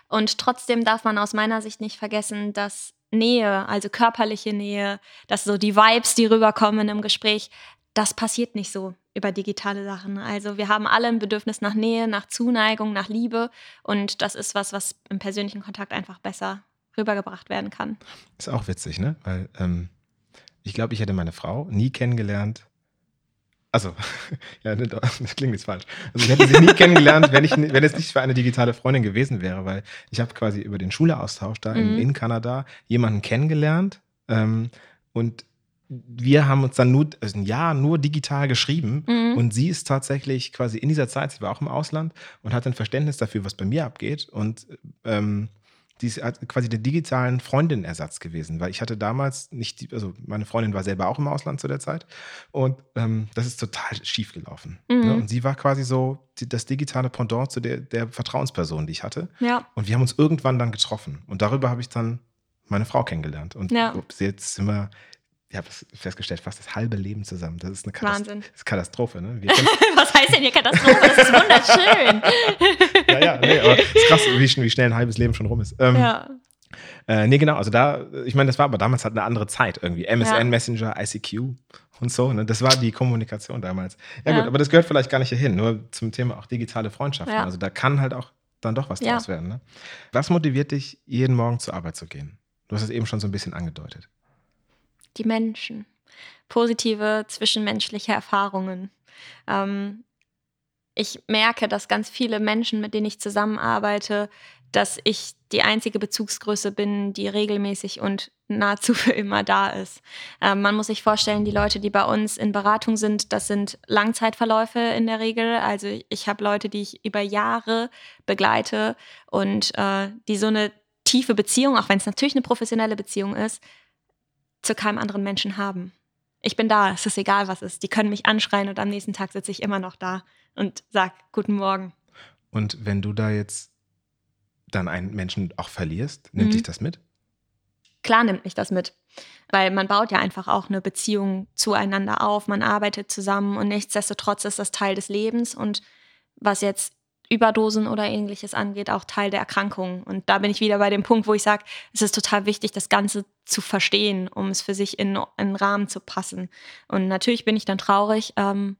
Und trotzdem darf man aus meiner Sicht nicht vergessen, dass Nähe, also körperliche Nähe, dass so die Vibes, die rüberkommen im Gespräch, das passiert nicht so über digitale Sachen. Also wir haben alle ein Bedürfnis nach Nähe, nach Zuneigung, nach Liebe und das ist was, was im persönlichen Kontakt einfach besser rübergebracht werden kann. Ist auch witzig, ne? Weil ähm, ich glaube, ich hätte meine Frau nie kennengelernt. Also, (laughs) ja, ne, das klingt jetzt falsch. Also ich hätte sie nie kennengelernt, wenn, ich, wenn es nicht für eine digitale Freundin gewesen wäre, weil ich habe quasi über den Schuleraustausch da mhm. in, in, Kanada jemanden kennengelernt ähm, und wir haben uns dann nur also ein Jahr nur digital geschrieben mhm. und sie ist tatsächlich quasi in dieser Zeit, sie war auch im Ausland und hat ein Verständnis dafür, was bei mir abgeht und ähm, die ist quasi der digitalen Freundin-Ersatz gewesen, weil ich hatte damals nicht, die, also meine Freundin war selber auch im Ausland zu der Zeit und ähm, das ist total schief gelaufen. Ne? Mhm. Ne? Und sie war quasi so die, das digitale Pendant zu der, der Vertrauensperson, die ich hatte. Ja. Und wir haben uns irgendwann dann getroffen und darüber habe ich dann meine Frau kennengelernt und ja. jetzt sind wir ich habe festgestellt, fast das halbe Leben zusammen. Das ist eine Katast Wahnsinn. Das ist Katastrophe. Ne? (laughs) Was heißt denn hier Katastrophe? Das ist wunderschön. (laughs) ja, ja, nee, aber es ist krass, wie, wie, schnell ein halbes Leben schon rum ist. Ähm, ja. Äh, nee, genau, also da, ich meine, das war aber damals halt eine andere Zeit irgendwie. MSN, ja. Messenger, ICQ und so. Ne? Das war die Kommunikation damals. Ja, ja, gut, aber das gehört vielleicht gar nicht hierhin, nur zum Thema auch digitale Freundschaften. Ja. Also da kann halt auch dann doch was draus werden. Ne? Was motiviert dich, jeden Morgen zur Arbeit zu gehen? Du hast es eben schon so ein bisschen angedeutet die Menschen, positive zwischenmenschliche Erfahrungen. Ähm, ich merke, dass ganz viele Menschen, mit denen ich zusammenarbeite, dass ich die einzige Bezugsgröße bin, die regelmäßig und nahezu für immer da ist. Ähm, man muss sich vorstellen, die Leute, die bei uns in Beratung sind, das sind Langzeitverläufe in der Regel. Also ich habe Leute, die ich über Jahre begleite und äh, die so eine tiefe Beziehung, auch wenn es natürlich eine professionelle Beziehung ist, zu keinem anderen Menschen haben. Ich bin da, es ist egal, was ist. Die können mich anschreien und am nächsten Tag sitze ich immer noch da und sage Guten Morgen. Und wenn du da jetzt dann einen Menschen auch verlierst, nimmt mhm. dich das mit? Klar nimmt mich das mit, weil man baut ja einfach auch eine Beziehung zueinander auf, man arbeitet zusammen und nichtsdestotrotz ist das Teil des Lebens und was jetzt Überdosen oder ähnliches angeht, auch Teil der Erkrankung. Und da bin ich wieder bei dem Punkt, wo ich sage, es ist total wichtig, das Ganze zu verstehen, um es für sich in einen Rahmen zu passen. Und natürlich bin ich dann traurig, ähm,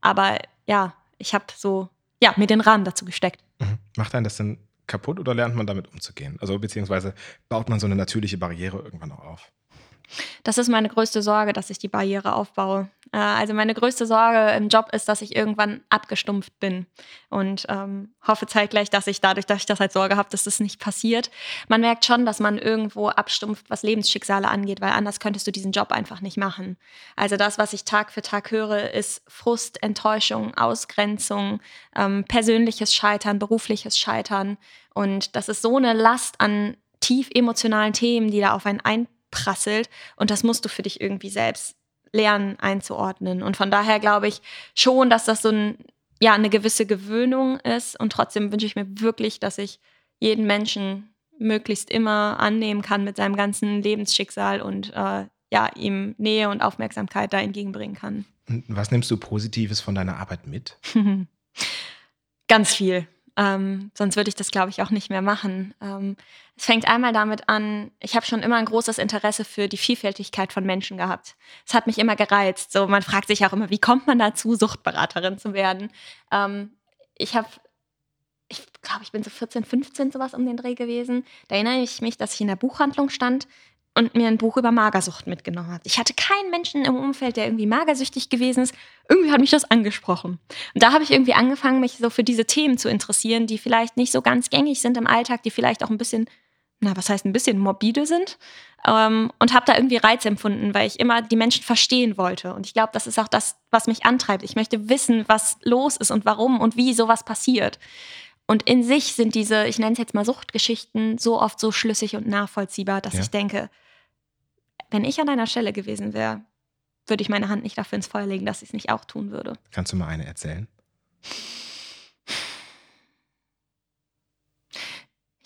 aber ja, ich habe so, ja, mir den Rahmen dazu gesteckt. Mhm. Macht einen das denn kaputt oder lernt man damit umzugehen? Also beziehungsweise baut man so eine natürliche Barriere irgendwann auch auf? Das ist meine größte Sorge, dass ich die Barriere aufbaue. Äh, also meine größte Sorge im Job ist, dass ich irgendwann abgestumpft bin und ähm, hoffe zeitgleich, dass ich dadurch, dass ich das als Sorge habe, dass das nicht passiert. Man merkt schon, dass man irgendwo abstumpft, was Lebensschicksale angeht, weil anders könntest du diesen Job einfach nicht machen. Also das, was ich Tag für Tag höre, ist Frust, Enttäuschung, Ausgrenzung, ähm, persönliches Scheitern, berufliches Scheitern und das ist so eine Last an tief emotionalen Themen, die da auf einen ein prasselt. Und das musst du für dich irgendwie selbst lernen einzuordnen. Und von daher glaube ich schon, dass das so ein, ja, eine gewisse Gewöhnung ist. Und trotzdem wünsche ich mir wirklich, dass ich jeden Menschen möglichst immer annehmen kann mit seinem ganzen Lebensschicksal und äh, ja, ihm Nähe und Aufmerksamkeit da entgegenbringen kann. Was nimmst du Positives von deiner Arbeit mit? (laughs) Ganz viel. Ähm, sonst würde ich das, glaube ich, auch nicht mehr machen. Ähm, es fängt einmal damit an, ich habe schon immer ein großes Interesse für die Vielfältigkeit von Menschen gehabt. Es hat mich immer gereizt. So, man fragt sich auch immer, wie kommt man dazu, Suchtberaterin zu werden? Ähm, ich habe ich glaube, ich bin so 14, 15 sowas um den Dreh gewesen. Da erinnere ich mich, dass ich in der Buchhandlung stand und mir ein Buch über Magersucht mitgenommen hat. Ich hatte keinen Menschen im Umfeld, der irgendwie magersüchtig gewesen ist. Irgendwie hat mich das angesprochen. Und da habe ich irgendwie angefangen, mich so für diese Themen zu interessieren, die vielleicht nicht so ganz gängig sind im Alltag, die vielleicht auch ein bisschen, na, was heißt ein bisschen morbide sind. Ähm, und habe da irgendwie Reiz empfunden, weil ich immer die Menschen verstehen wollte. Und ich glaube, das ist auch das, was mich antreibt. Ich möchte wissen, was los ist und warum und wie sowas passiert. Und in sich sind diese, ich nenne es jetzt mal Suchtgeschichten, so oft so schlüssig und nachvollziehbar, dass ja. ich denke, wenn ich an deiner Stelle gewesen wäre, würde ich meine Hand nicht dafür ins Feuer legen, dass ich es nicht auch tun würde. Kannst du mal eine erzählen?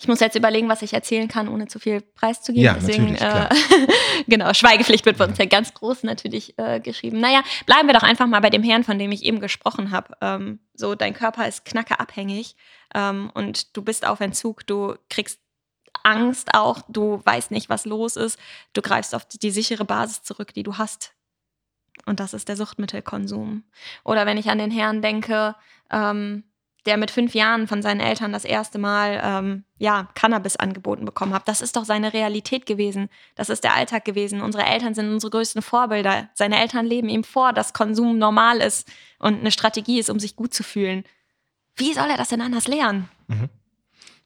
Ich muss jetzt überlegen, was ich erzählen kann, ohne zu viel preiszugeben. Ja, Deswegen, äh, (laughs) genau, Schweigepflicht wird bei uns ja ganz groß natürlich äh, geschrieben. Naja, bleiben wir doch einfach mal bei dem Herrn, von dem ich eben gesprochen habe. Ähm, so, dein Körper ist knackeabhängig ähm, und du bist auf Entzug, du kriegst Angst auch, du weißt nicht, was los ist, du greifst auf die sichere Basis zurück, die du hast. Und das ist der Suchtmittelkonsum. Oder wenn ich an den Herrn denke, ähm, der mit fünf Jahren von seinen Eltern das erste Mal ähm, ja, Cannabis angeboten bekommen hat. Das ist doch seine Realität gewesen. Das ist der Alltag gewesen. Unsere Eltern sind unsere größten Vorbilder. Seine Eltern leben ihm vor, dass Konsum normal ist und eine Strategie ist, um sich gut zu fühlen. Wie soll er das denn anders lernen? Mhm.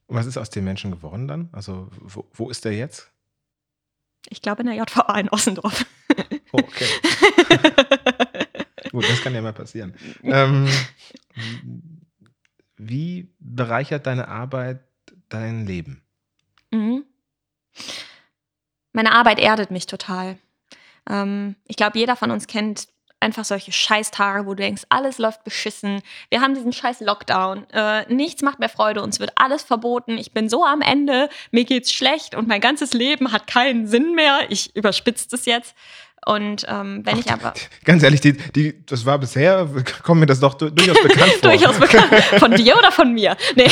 Was ist aus dem Menschen geworden dann? Also, wo, wo ist der jetzt? Ich glaube in der JVA in Ossendorf. Oh, okay. (laughs) Gut, das kann ja mal passieren. Ähm, wie bereichert deine Arbeit dein Leben? Mhm. Meine Arbeit erdet mich total. Ähm, ich glaube, jeder von uns kennt einfach solche Scheißtage, wo du denkst, alles läuft beschissen. Wir haben diesen scheiß Lockdown. Äh, nichts macht mehr Freude. Uns wird alles verboten. Ich bin so am Ende. Mir geht's schlecht und mein ganzes Leben hat keinen Sinn mehr. Ich überspitze das jetzt. Und ähm, wenn Ach, ich aber. Ganz ehrlich, die, die, das war bisher, kommt mir das doch durchaus (laughs) bekannt vor. durchaus bekannt. Von dir oder von mir? Nee. (laughs)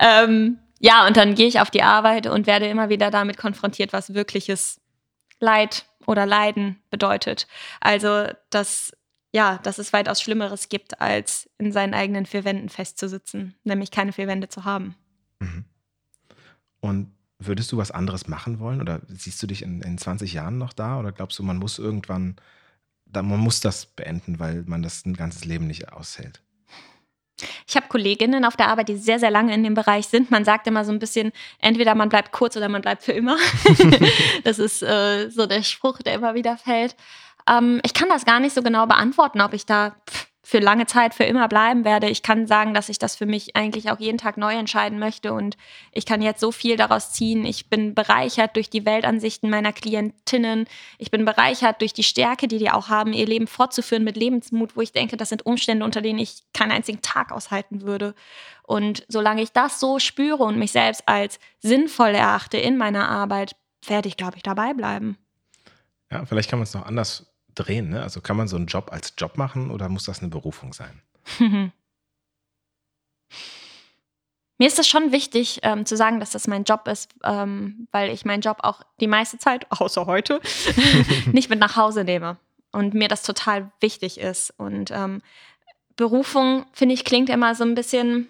ähm, ja, und dann gehe ich auf die Arbeit und werde immer wieder damit konfrontiert, was wirkliches Leid oder Leiden bedeutet. Also, dass, ja, dass es weitaus Schlimmeres gibt, als in seinen eigenen vier Wänden festzusitzen, nämlich keine vier Wände zu haben. Mhm. Und würdest du was anderes machen wollen? Oder siehst du dich in, in 20 Jahren noch da? Oder glaubst du, man muss irgendwann, man muss das beenden, weil man das ein ganzes Leben nicht aushält? Ich habe Kolleginnen auf der Arbeit, die sehr, sehr lange in dem Bereich sind. Man sagt immer so ein bisschen, entweder man bleibt kurz oder man bleibt für immer. (laughs) das ist äh, so der Spruch, der immer wieder fällt. Ähm, ich kann das gar nicht so genau beantworten, ob ich da pff, für lange Zeit, für immer bleiben werde. Ich kann sagen, dass ich das für mich eigentlich auch jeden Tag neu entscheiden möchte und ich kann jetzt so viel daraus ziehen. Ich bin bereichert durch die Weltansichten meiner Klientinnen. Ich bin bereichert durch die Stärke, die die auch haben, ihr Leben fortzuführen mit Lebensmut, wo ich denke, das sind Umstände, unter denen ich keinen einzigen Tag aushalten würde. Und solange ich das so spüre und mich selbst als sinnvoll erachte in meiner Arbeit, werde ich, glaube ich, dabei bleiben. Ja, vielleicht kann man es noch anders drehen. Ne? Also kann man so einen Job als Job machen oder muss das eine Berufung sein? (laughs) Mir ist es schon wichtig ähm, zu sagen, dass das mein Job ist, ähm, weil ich meinen Job auch die meiste Zeit, (laughs) außer heute, (laughs) nicht mit nach Hause nehme. und mir das total wichtig ist. Und ähm, Berufung, finde ich, klingt immer so ein bisschen,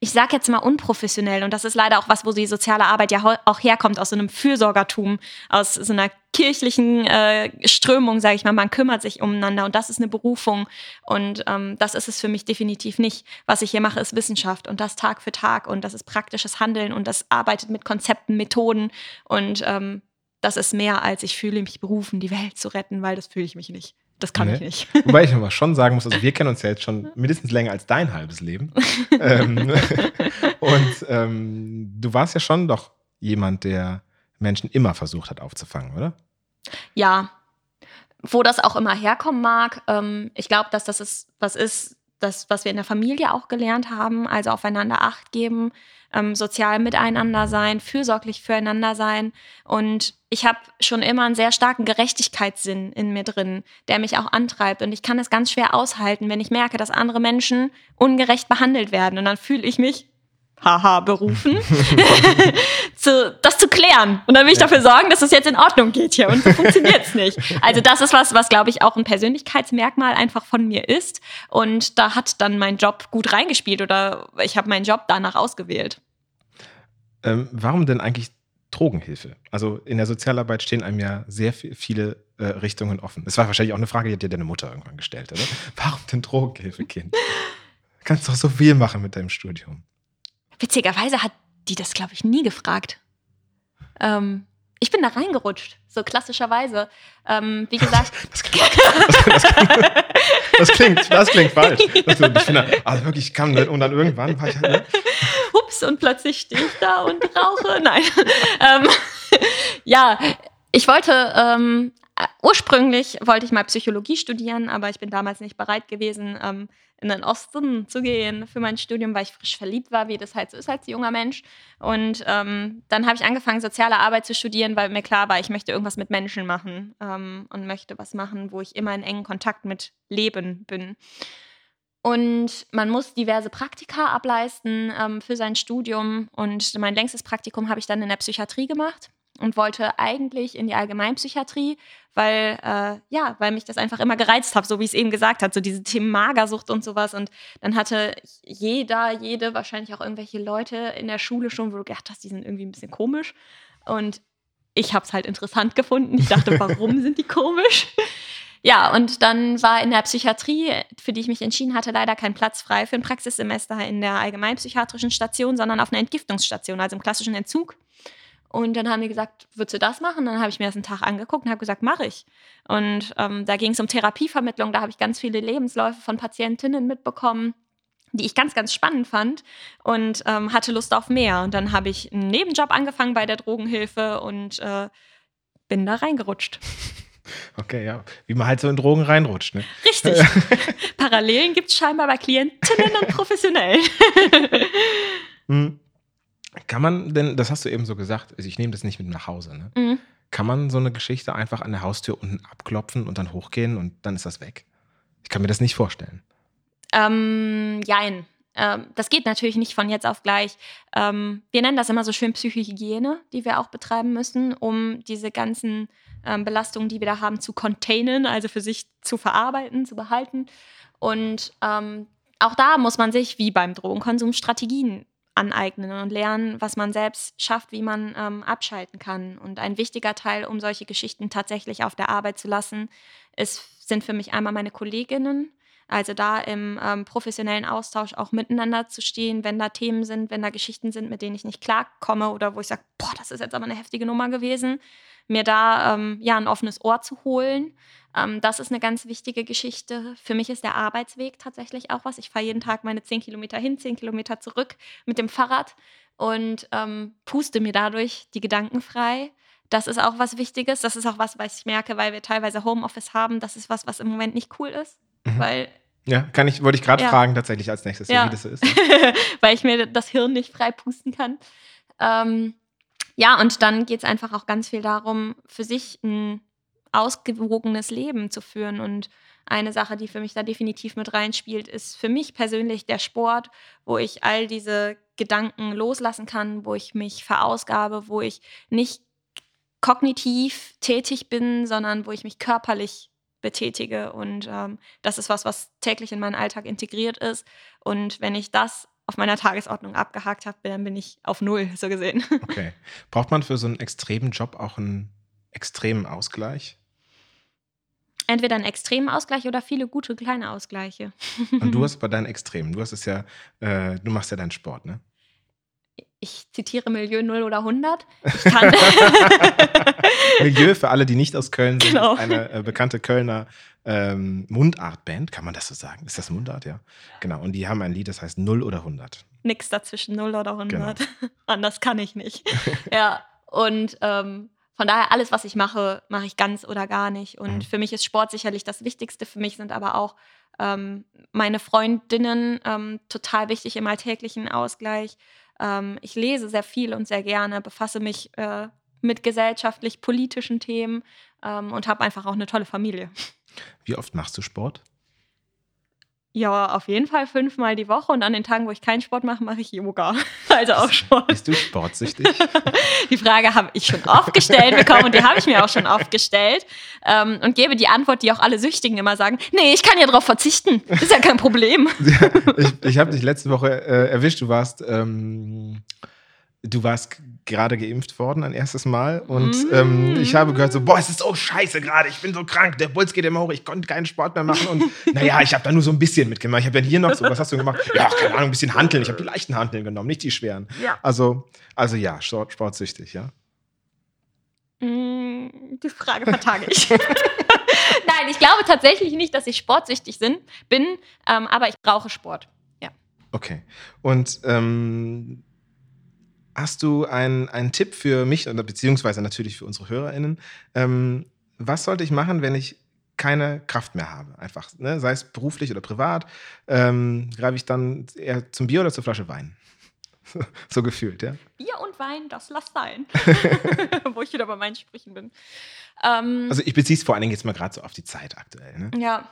ich sage jetzt mal unprofessionell. Und das ist leider auch was, wo die soziale Arbeit ja auch herkommt, aus so einem Fürsorgertum, aus so einer kirchlichen äh, Strömung, sage ich mal. Man kümmert sich umeinander und das ist eine Berufung. Und ähm, das ist es für mich definitiv nicht. Was ich hier mache, ist Wissenschaft und das Tag für Tag und das ist praktisches Handeln und das arbeitet mit Konzepten, Methoden und ähm, das ist mehr als ich fühle mich berufen, die Welt zu retten, weil das fühle ich mich nicht. Das kann nee. ich nicht. (laughs) Wobei ich aber schon sagen muss, also wir kennen uns ja jetzt schon mindestens länger als dein halbes Leben. (laughs) ähm, (laughs) und ähm, du warst ja schon doch jemand, der Menschen immer versucht hat aufzufangen, oder? Ja. Wo das auch immer herkommen mag, ähm, ich glaube, dass das ist, was ist, das, was wir in der Familie auch gelernt haben, also aufeinander Acht geben, ähm, sozial miteinander sein, fürsorglich füreinander sein. Und ich habe schon immer einen sehr starken Gerechtigkeitssinn in mir drin, der mich auch antreibt. Und ich kann es ganz schwer aushalten, wenn ich merke, dass andere Menschen ungerecht behandelt werden. Und dann fühle ich mich haha, berufen, (laughs) zu, das zu klären. Und dann will ich ja. dafür sorgen, dass es jetzt in Ordnung geht hier. Und so (laughs) funktioniert es nicht. Also das ist was, was, glaube ich, auch ein Persönlichkeitsmerkmal einfach von mir ist. Und da hat dann mein Job gut reingespielt oder ich habe meinen Job danach ausgewählt. Ähm, warum denn eigentlich Drogenhilfe? Also in der Sozialarbeit stehen einem ja sehr viele äh, Richtungen offen. Das war wahrscheinlich auch eine Frage, die hat dir deine Mutter irgendwann gestellt, oder? Warum denn Drogenhilfe, Kind? Du kannst doch so viel machen mit deinem Studium. Witzigerweise hat die das, glaube ich, nie gefragt. Ähm, ich bin da reingerutscht, so klassischerweise. Ähm, wie gesagt. (laughs) Das, das, das, das, klingt, das klingt falsch. (laughs) Also, ich finde, also wirklich, ich kam nicht und dann irgendwann war ich halt. Ne? Ups, und plötzlich stehe ich da und rauche. Nein. (laughs) ähm, ja, ich wollte ähm, ursprünglich wollte ich mal Psychologie studieren, aber ich bin damals nicht bereit gewesen, ähm, in den Osten zu gehen für mein Studium, weil ich frisch verliebt war, wie das halt so ist als junger Mensch. Und ähm, dann habe ich angefangen, soziale Arbeit zu studieren, weil mir klar war, ich möchte irgendwas mit Menschen machen ähm, und möchte was machen, wo ich immer in engen Kontakt mit Leben bin. Und man muss diverse Praktika ableisten ähm, für sein Studium. Und mein längstes Praktikum habe ich dann in der Psychiatrie gemacht und wollte eigentlich in die Allgemeinpsychiatrie, weil äh, ja, weil mich das einfach immer gereizt hat, so wie ich es eben gesagt habe, so diese Themen Magersucht und sowas. Und dann hatte jeder, jede, wahrscheinlich auch irgendwelche Leute in der Schule schon, wo du gedacht hast, die sind irgendwie ein bisschen komisch. Und ich habe es halt interessant gefunden. Ich dachte, warum sind die komisch? (laughs) Ja, und dann war in der Psychiatrie, für die ich mich entschieden hatte, leider kein Platz frei für ein Praxissemester in der allgemeinpsychiatrischen Station, sondern auf einer Entgiftungsstation, also im klassischen Entzug. Und dann haben die gesagt, würdest du das machen? Dann habe ich mir das einen Tag angeguckt und habe gesagt, mache ich. Und ähm, da ging es um Therapievermittlung. Da habe ich ganz viele Lebensläufe von Patientinnen mitbekommen, die ich ganz, ganz spannend fand und ähm, hatte Lust auf mehr. Und dann habe ich einen Nebenjob angefangen bei der Drogenhilfe und äh, bin da reingerutscht. (laughs) Okay, ja. Wie man halt so in Drogen reinrutscht. Ne? (laughs) Richtig. Parallelen gibt es scheinbar bei Klientinnen und Professionellen. (laughs) hm. Kann man denn, das hast du eben so gesagt, also ich nehme das nicht mit nach Hause, ne? Mhm. Kann man so eine Geschichte einfach an der Haustür unten abklopfen und dann hochgehen und dann ist das weg? Ich kann mir das nicht vorstellen. Ähm, jein. Ähm, das geht natürlich nicht von jetzt auf gleich. Ähm, wir nennen das immer so schön Psychohygiene, die wir auch betreiben müssen, um diese ganzen ähm, Belastungen, die wir da haben, zu containen, also für sich zu verarbeiten, zu behalten. Und ähm, auch da muss man sich, wie beim Drogenkonsum, Strategien aneignen und lernen, was man selbst schafft, wie man ähm, abschalten kann. Und ein wichtiger Teil, um solche Geschichten tatsächlich auf der Arbeit zu lassen, ist, sind für mich einmal meine Kolleginnen, also da im ähm, professionellen Austausch auch miteinander zu stehen, wenn da Themen sind, wenn da Geschichten sind, mit denen ich nicht klarkomme oder wo ich sage, boah, das ist jetzt aber eine heftige Nummer gewesen, mir da ähm, ja ein offenes Ohr zu holen. Ähm, das ist eine ganz wichtige Geschichte. Für mich ist der Arbeitsweg tatsächlich auch was. Ich fahre jeden Tag meine 10 Kilometer hin, 10 Kilometer zurück mit dem Fahrrad und ähm, puste mir dadurch die Gedanken frei. Das ist auch was Wichtiges. Das ist auch was, was ich merke, weil wir teilweise Homeoffice haben. Das ist was, was im Moment nicht cool ist. Mhm. Weil ja, kann ich, wollte ich gerade ja. fragen, tatsächlich als nächstes, ja. wie das so ist. (laughs) Weil ich mir das Hirn nicht frei pusten kann. Ähm, ja, und dann geht es einfach auch ganz viel darum, für sich ein ausgewogenes Leben zu führen. Und eine Sache, die für mich da definitiv mit reinspielt, ist für mich persönlich der Sport, wo ich all diese Gedanken loslassen kann, wo ich mich verausgabe, wo ich nicht kognitiv tätig bin, sondern wo ich mich körperlich betätige. Und ähm, das ist was, was täglich in meinen Alltag integriert ist. Und wenn ich das auf meiner Tagesordnung abgehakt habe, dann bin ich auf Null, so gesehen. Okay. Braucht man für so einen extremen Job auch einen extremen Ausgleich? Entweder einen extremen Ausgleich oder viele gute kleine Ausgleiche. (laughs) Und du hast bei deinen Extremen, du hast es ja, äh, du machst ja deinen Sport, ne? ich zitiere Milieu 0 oder 100. Ich (laughs) kann (laughs) Milieu, für alle, die nicht aus Köln sind, genau. ist eine äh, bekannte Kölner ähm, Mundartband, kann man das so sagen? Ist das Mundart, ja? Genau, und die haben ein Lied, das heißt 0 oder 100. Nix dazwischen, 0 oder 100. Genau. Anders kann ich nicht. ja, und ähm, von daher, alles, was ich mache, mache ich ganz oder gar nicht. Und mhm. für mich ist Sport sicherlich das Wichtigste. Für mich sind aber auch ähm, meine Freundinnen ähm, total wichtig im alltäglichen Ausgleich. Ähm, ich lese sehr viel und sehr gerne, befasse mich äh, mit gesellschaftlich-politischen Themen ähm, und habe einfach auch eine tolle Familie. Wie oft machst du Sport? Ja, auf jeden Fall fünfmal die Woche und an den Tagen, wo ich keinen Sport mache, mache ich Yoga. (laughs) Also auch Sport. Bist du sportsüchtig? (laughs) die Frage habe ich schon oft gestellt bekommen und die habe ich mir auch schon oft gestellt ähm, und gebe die Antwort, die auch alle Süchtigen immer sagen: Nee, ich kann ja darauf verzichten. Ist ja kein Problem. (laughs) ich ich habe dich letzte Woche äh, erwischt. Du warst. Ähm du warst gerade geimpft worden ein erstes Mal und mm. ähm, ich habe gehört so, boah, es ist so scheiße gerade, ich bin so krank, der Puls geht immer hoch, ich konnte keinen Sport mehr machen und (laughs) naja, ich habe da nur so ein bisschen mitgemacht. Ich habe ja hier noch so, was hast du gemacht? Ja, keine Ahnung, ein bisschen Handeln. Ich habe die leichten Handeln genommen, nicht die schweren. Ja. Also, also ja, Sport, sportsüchtig, ja. Mm, die Frage vertage ich. (laughs) Nein, ich glaube tatsächlich nicht, dass ich sportsüchtig bin, ähm, aber ich brauche Sport. Ja. Okay. Und ähm, Hast du einen, einen Tipp für mich oder beziehungsweise natürlich für unsere HörerInnen? Ähm, was sollte ich machen, wenn ich keine Kraft mehr habe? Einfach, ne? sei es beruflich oder privat, ähm, greife ich dann eher zum Bier oder zur Flasche Wein? (laughs) so gefühlt, ja? Bier und Wein, das lass sein. (laughs) Wo ich wieder bei meinen Sprüchen bin. Ähm, also ich beziehe es vor allen Dingen jetzt mal gerade so auf die Zeit aktuell. Ne? Ja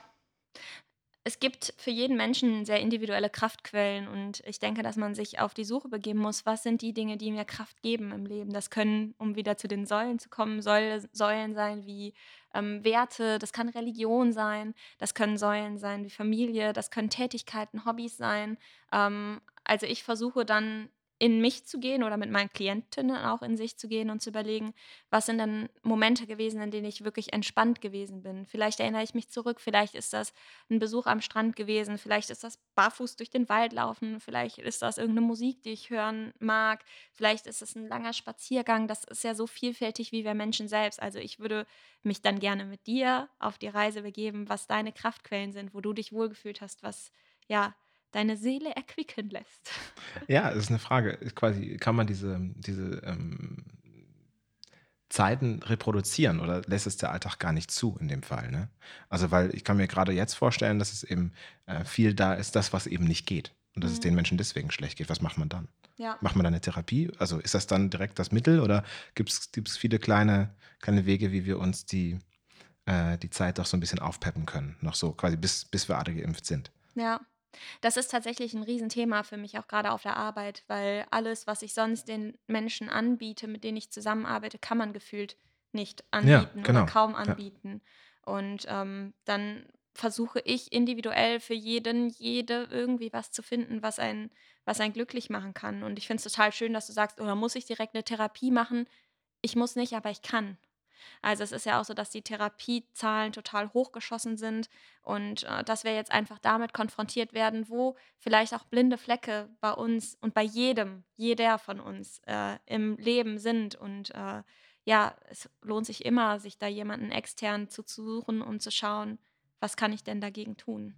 es gibt für jeden Menschen sehr individuelle Kraftquellen und ich denke, dass man sich auf die Suche begeben muss, was sind die Dinge, die mir Kraft geben im Leben. Das können, um wieder zu den Säulen zu kommen, Säule, Säulen sein wie ähm, Werte, das kann Religion sein, das können Säulen sein wie Familie, das können Tätigkeiten, Hobbys sein. Ähm, also ich versuche dann in mich zu gehen oder mit meinen Klientinnen auch in sich zu gehen und zu überlegen, was sind dann Momente gewesen, in denen ich wirklich entspannt gewesen bin. Vielleicht erinnere ich mich zurück, vielleicht ist das ein Besuch am Strand gewesen, vielleicht ist das barfuß durch den Wald laufen, vielleicht ist das irgendeine Musik, die ich hören mag, vielleicht ist es ein langer Spaziergang. Das ist ja so vielfältig wie wir Menschen selbst. Also ich würde mich dann gerne mit dir auf die Reise begeben, was deine Kraftquellen sind, wo du dich wohlgefühlt hast, was ja deine Seele erquicken lässt. (laughs) Ja, das ist eine Frage. Quasi, kann man diese, diese ähm, Zeiten reproduzieren oder lässt es der Alltag gar nicht zu in dem Fall? Ne? Also, weil ich kann mir gerade jetzt vorstellen, dass es eben äh, viel da ist, das, was eben nicht geht. Und dass mhm. es den Menschen deswegen schlecht geht. Was macht man dann? Ja. Macht man dann eine Therapie? Also ist das dann direkt das Mittel oder gibt es viele kleine, kleine Wege, wie wir uns die, äh, die Zeit doch so ein bisschen aufpeppen können? Noch so quasi bis, bis wir alle geimpft sind. Ja. Das ist tatsächlich ein Riesenthema für mich, auch gerade auf der Arbeit, weil alles, was ich sonst den Menschen anbiete, mit denen ich zusammenarbeite, kann man gefühlt nicht anbieten ja, genau. oder kaum anbieten. Ja. Und ähm, dann versuche ich individuell für jeden, jede irgendwie was zu finden, was einen, was einen glücklich machen kann. Und ich finde es total schön, dass du sagst, oder muss ich direkt eine Therapie machen? Ich muss nicht, aber ich kann. Also es ist ja auch so, dass die Therapiezahlen total hochgeschossen sind und äh, dass wir jetzt einfach damit konfrontiert werden, wo vielleicht auch blinde Flecke bei uns und bei jedem, jeder von uns äh, im Leben sind. Und äh, ja, es lohnt sich immer, sich da jemanden extern zu suchen und zu schauen, was kann ich denn dagegen tun.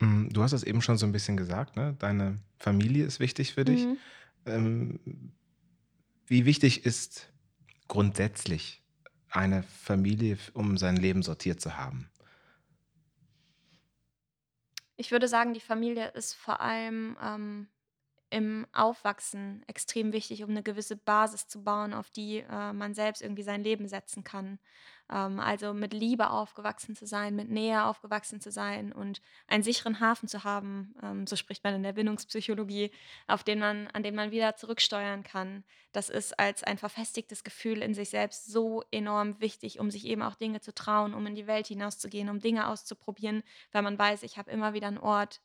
Mm, du hast es eben schon so ein bisschen gesagt, ne? deine Familie ist wichtig für dich. Mhm. Ähm, wie wichtig ist grundsätzlich eine Familie, um sein Leben sortiert zu haben? Ich würde sagen, die Familie ist vor allem ähm, im Aufwachsen extrem wichtig, um eine gewisse Basis zu bauen, auf die äh, man selbst irgendwie sein Leben setzen kann. Ähm, also mit Liebe aufgewachsen zu sein, mit Nähe aufgewachsen zu sein und einen sicheren Hafen zu haben, ähm, so spricht man in der Bindungspsychologie, auf den man, an den man wieder zurücksteuern kann. Das ist als ein verfestigtes Gefühl in sich selbst so enorm wichtig, um sich eben auch Dinge zu trauen, um in die Welt hinauszugehen, um Dinge auszuprobieren, weil man weiß, ich habe immer wieder einen Ort,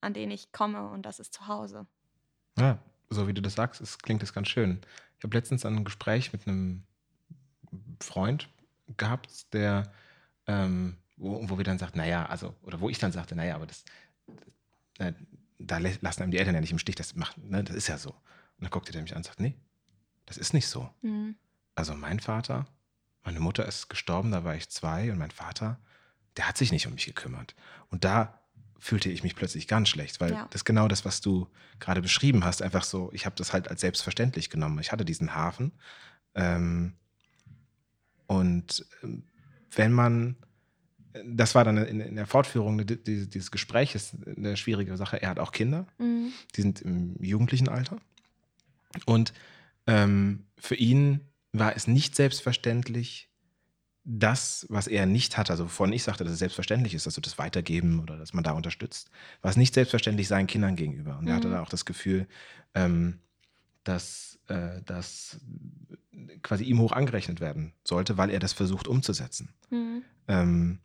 an den ich komme und das ist zu Hause. Ja, so wie du das sagst, es klingt das ganz schön. Ich habe letztens ein Gespräch mit einem Freund gehabt, der, ähm, wo, wo wir dann sagten, naja, also, oder wo ich dann sagte, naja, aber das, äh, da lassen einem die Eltern ja nicht im Stich, das macht, ne, das ist ja so. Und dann guckte der mich an und sagt, nee, das ist nicht so. Mhm. Also mein Vater, meine Mutter ist gestorben, da war ich zwei und mein Vater, der hat sich nicht um mich gekümmert. Und da fühlte ich mich plötzlich ganz schlecht, weil ja. das genau das, was du gerade beschrieben hast, einfach so, ich habe das halt als selbstverständlich genommen. Ich hatte diesen Hafen. Ähm, und ähm, wenn man, das war dann in, in der Fortführung dieses Gesprächs eine schwierige Sache. Er hat auch Kinder, mhm. die sind im jugendlichen Alter. Und ähm, für ihn war es nicht selbstverständlich, das, was er nicht hat, also wovon ich sagte, dass es selbstverständlich ist, dass du das weitergeben oder dass man da unterstützt, war es nicht selbstverständlich seinen Kindern gegenüber. Und mhm. er hatte mhm. da auch das Gefühl, ähm, dass äh, das quasi ihm hoch angerechnet werden sollte, weil er das versucht umzusetzen. Mhm. Ähm,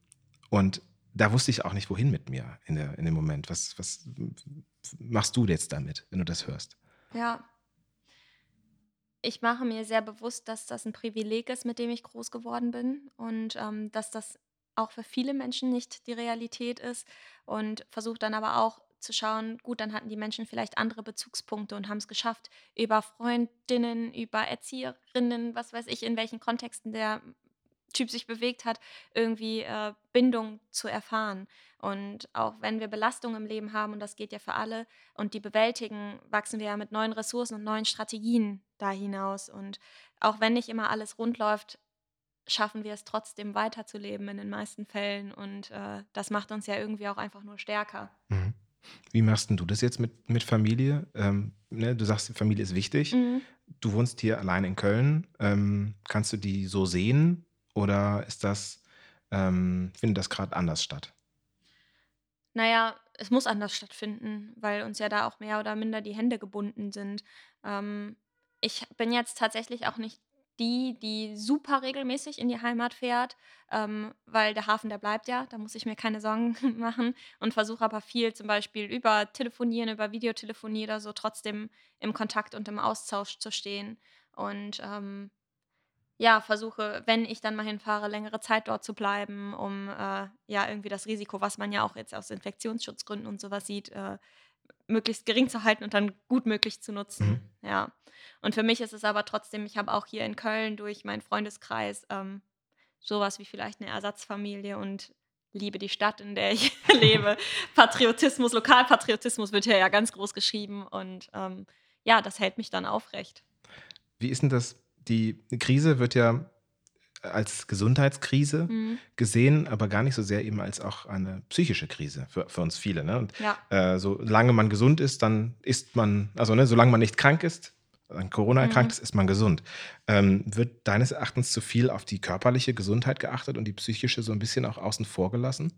und da wusste ich auch nicht, wohin mit mir in, der, in dem Moment. Was, was machst du jetzt damit, wenn du das hörst? Ja. Ich mache mir sehr bewusst, dass das ein Privileg ist, mit dem ich groß geworden bin und ähm, dass das auch für viele Menschen nicht die Realität ist und versuche dann aber auch zu schauen, gut, dann hatten die Menschen vielleicht andere Bezugspunkte und haben es geschafft, über Freundinnen, über Erzieherinnen, was weiß ich, in welchen Kontexten der Typ sich bewegt hat, irgendwie äh, Bindung zu erfahren. Und auch wenn wir Belastungen im Leben haben, und das geht ja für alle, und die bewältigen, wachsen wir ja mit neuen Ressourcen und neuen Strategien da hinaus. Und auch wenn nicht immer alles rund läuft, schaffen wir es trotzdem weiterzuleben in den meisten Fällen. Und äh, das macht uns ja irgendwie auch einfach nur stärker. Mhm. Wie machst du das jetzt mit, mit Familie? Ähm, ne, du sagst, Familie ist wichtig. Mhm. Du wohnst hier allein in Köln. Ähm, kannst du die so sehen oder ist das, ähm, findet das gerade anders statt? Naja, es muss anders stattfinden, weil uns ja da auch mehr oder minder die Hände gebunden sind. Ähm, ich bin jetzt tatsächlich auch nicht die, die super regelmäßig in die Heimat fährt, ähm, weil der Hafen, der bleibt ja, da muss ich mir keine Sorgen (laughs) machen und versuche aber viel zum Beispiel über Telefonieren, über Videotelefonie oder so trotzdem im Kontakt und im Austausch zu stehen. Und ähm, ja, versuche, wenn ich dann mal hinfahre, längere Zeit dort zu bleiben, um äh, ja irgendwie das Risiko, was man ja auch jetzt aus Infektionsschutzgründen und sowas sieht, äh, möglichst gering zu halten und dann gut möglich zu nutzen. Mhm. Ja. Und für mich ist es aber trotzdem, ich habe auch hier in Köln durch meinen Freundeskreis ähm, sowas wie vielleicht eine Ersatzfamilie und liebe die Stadt, in der ich (laughs) lebe. Patriotismus, Lokalpatriotismus wird hier ja ganz groß geschrieben und ähm, ja, das hält mich dann aufrecht. Wie ist denn das? Die Krise wird ja als Gesundheitskrise mhm. gesehen, aber gar nicht so sehr eben als auch eine psychische Krise für, für uns viele. Ne? Und ja. äh, solange man gesund ist, dann ist man, also ne, solange man nicht krank ist, an Corona mhm. erkrankt ist, ist man gesund. Ähm, wird deines Erachtens zu viel auf die körperliche Gesundheit geachtet und die psychische so ein bisschen auch außen vor gelassen?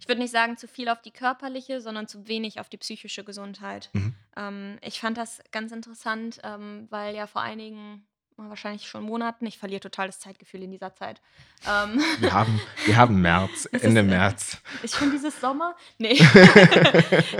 Ich würde nicht sagen zu viel auf die körperliche, sondern zu wenig auf die psychische Gesundheit. Mhm. Ähm, ich fand das ganz interessant, ähm, weil ja vor einigen wahrscheinlich schon Monaten. Ich verliere total das Zeitgefühl in dieser Zeit. (laughs) Ähm wir, haben, wir haben März, (laughs) Ende ist, März. Ist schon dieses Sommer? Nee. (laughs)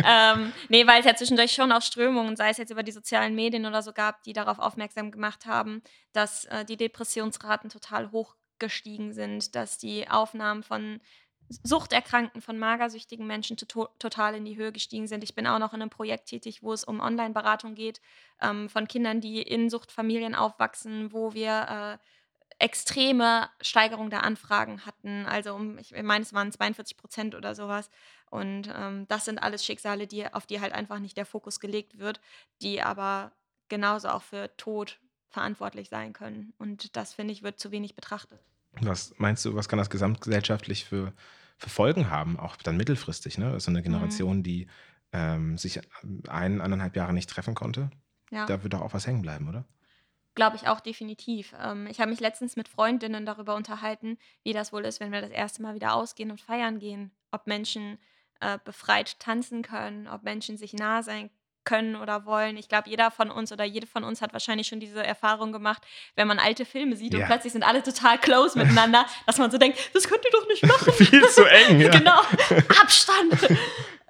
ähm, nee, weil es ja zwischendurch schon auch Strömungen, sei es jetzt über die sozialen Medien oder so gab, die darauf aufmerksam gemacht haben, dass äh, die Depressionsraten total hoch gestiegen sind, dass die Aufnahmen von Suchterkrankten von magersüchtigen Menschen to total in die Höhe gestiegen sind. Ich bin auch noch in einem Projekt tätig, wo es um Online-Beratung geht ähm, von Kindern, die in Suchtfamilien aufwachsen, wo wir äh, extreme Steigerung der Anfragen hatten. Also um, ich meine, es waren 42 Prozent oder sowas. Und ähm, das sind alles Schicksale, die, auf die halt einfach nicht der Fokus gelegt wird, die aber genauso auch für Tod verantwortlich sein können. Und das, finde ich, wird zu wenig betrachtet. Was meinst du, was kann das gesamtgesellschaftlich für, für Folgen haben, auch dann mittelfristig? Ne? So eine mhm. Generation, mhm. die ähm, sich ein, anderthalb Jahre nicht treffen konnte, ja. da wird doch auch was hängen bleiben, oder? Glaube ich auch definitiv. Ähm, ich habe mich letztens mit Freundinnen darüber unterhalten, wie das wohl ist, wenn wir das erste Mal wieder ausgehen und feiern gehen. Ob Menschen äh, befreit tanzen können, ob Menschen sich nah sein können oder wollen. Ich glaube, jeder von uns oder jede von uns hat wahrscheinlich schon diese Erfahrung gemacht, wenn man alte Filme sieht ja. und plötzlich sind alle total close miteinander, (laughs) dass man so denkt, das könnt ihr doch nicht machen. (laughs) Viel zu eng. Ja. genau. (laughs) Abstand.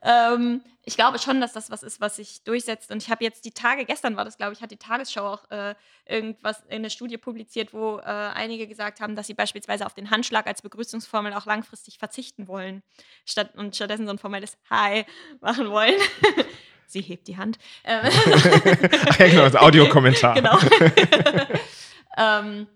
ähm, ich glaube schon, dass das was ist, was sich durchsetzt. Und ich habe jetzt die Tage, gestern war das, glaube ich, hat die Tagesschau auch äh, irgendwas in der Studie publiziert, wo äh, einige gesagt haben, dass sie beispielsweise auf den Handschlag als Begrüßungsformel auch langfristig verzichten wollen. Statt, und stattdessen so ein formelles Hi machen wollen. Sie hebt die Hand. Ähm. (laughs) ja, genau, das (laughs) Audiokommentar. genau. (laughs) ähm,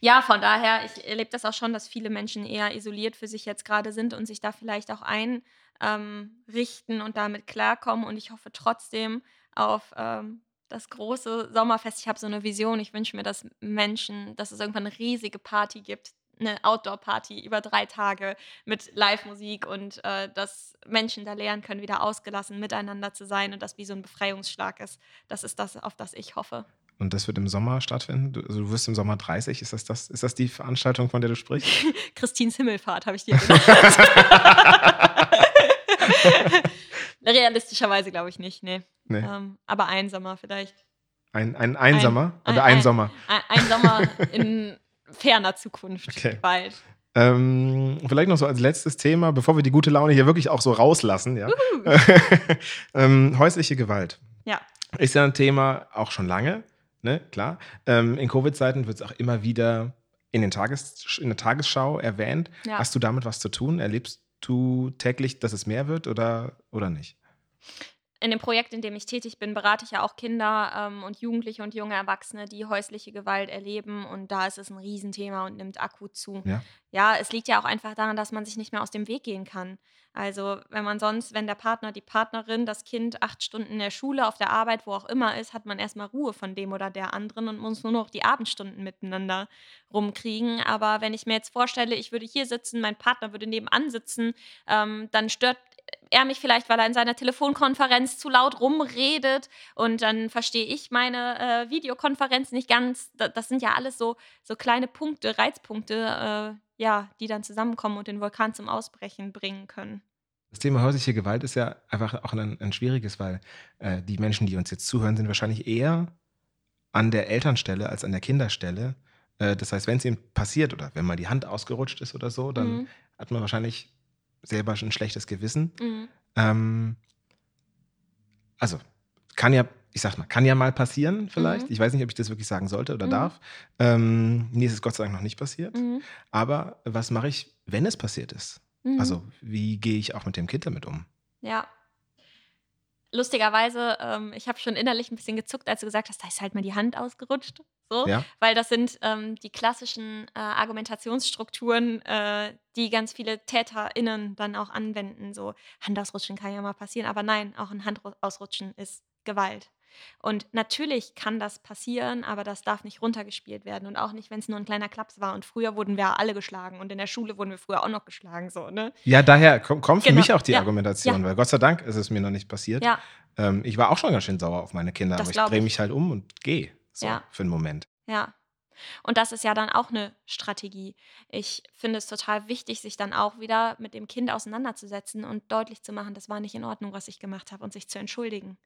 ja, von daher, ich erlebe das auch schon, dass viele Menschen eher isoliert für sich jetzt gerade sind und sich da vielleicht auch einrichten ähm, und damit klarkommen. Und ich hoffe trotzdem auf ähm, das große Sommerfest. Ich habe so eine Vision. Ich wünsche mir, dass Menschen, dass es irgendwann eine riesige Party gibt, eine Outdoor-Party über drei Tage mit Live-Musik und äh, dass Menschen da lernen können, wieder ausgelassen miteinander zu sein und das wie so ein Befreiungsschlag ist. Das ist das, auf das ich hoffe. Und das wird im Sommer stattfinden? Du, also du wirst im Sommer 30. Ist das, das, ist das die Veranstaltung, von der du sprichst? (laughs) Christins Himmelfahrt, habe ich dir gesagt. (laughs) Realistischerweise glaube ich nicht, nee. nee. Ähm, aber ein Sommer vielleicht. Ein, ein Einsamer ein, oder ein, ein, Sommer? Ein, ein Sommer in ferner Zukunft okay. bald. Ähm, vielleicht noch so als letztes Thema, bevor wir die gute Laune hier wirklich auch so rauslassen, ja. (laughs) ähm, häusliche Gewalt. Ja. Ist ja ein Thema auch schon lange, ne, klar. Ähm, in Covid-Zeiten wird es auch immer wieder in, den Tages in der Tagesschau erwähnt. Ja. Hast du damit was zu tun? Erlebst du täglich, dass es mehr wird oder, oder nicht? In dem Projekt, in dem ich tätig bin, berate ich ja auch Kinder ähm, und Jugendliche und junge Erwachsene, die häusliche Gewalt erleben. Und da ist es ein Riesenthema und nimmt akut zu. Ja. ja, es liegt ja auch einfach daran, dass man sich nicht mehr aus dem Weg gehen kann. Also wenn man sonst, wenn der Partner, die Partnerin, das Kind acht Stunden in der Schule, auf der Arbeit, wo auch immer ist, hat man erstmal Ruhe von dem oder der anderen und muss nur noch die Abendstunden miteinander rumkriegen. Aber wenn ich mir jetzt vorstelle, ich würde hier sitzen, mein Partner würde nebenan sitzen, ähm, dann stört er mich vielleicht, weil er in seiner Telefonkonferenz zu laut rumredet und dann verstehe ich meine äh, Videokonferenz nicht ganz. Das sind ja alles so, so kleine Punkte, Reizpunkte, äh, ja, die dann zusammenkommen und den Vulkan zum Ausbrechen bringen können. Das Thema häusliche Gewalt ist ja einfach auch ein, ein schwieriges, weil äh, die Menschen, die uns jetzt zuhören, sind wahrscheinlich eher an der Elternstelle als an der Kinderstelle. Äh, das heißt, wenn es ihm passiert oder wenn mal die Hand ausgerutscht ist oder so, dann mhm. hat man wahrscheinlich selber schon ein schlechtes Gewissen. Mhm. Ähm, also, kann ja, ich sag mal, kann ja mal passieren vielleicht. Mhm. Ich weiß nicht, ob ich das wirklich sagen sollte oder mhm. darf. Ähm, mir ist es Gott sei Dank noch nicht passiert. Mhm. Aber was mache ich, wenn es passiert ist? Mhm. Also, wie gehe ich auch mit dem Kind damit um? Ja, lustigerweise, ähm, ich habe schon innerlich ein bisschen gezuckt, als du gesagt hast, da ist halt mal die Hand ausgerutscht. So, ja. Weil das sind ähm, die klassischen äh, Argumentationsstrukturen, äh, die ganz viele TäterInnen dann auch anwenden. So, Handausrutschen kann ja mal passieren, aber nein, auch ein Handausrutschen ist Gewalt. Und natürlich kann das passieren, aber das darf nicht runtergespielt werden und auch nicht, wenn es nur ein kleiner Klaps war. Und früher wurden wir alle geschlagen und in der Schule wurden wir früher auch noch geschlagen. So, ne? Ja, daher kommt, kommt für genau. mich auch die ja. Argumentation, ja. weil Gott sei Dank ist es mir noch nicht passiert. Ja. Ähm, ich war auch schon ganz schön sauer auf meine Kinder, das aber ich drehe mich halt um und gehe so für einen Moment. Ja. Und das ist ja dann auch eine Strategie. Ich finde es total wichtig, sich dann auch wieder mit dem Kind auseinanderzusetzen und deutlich zu machen, das war nicht in Ordnung, was ich gemacht habe und sich zu entschuldigen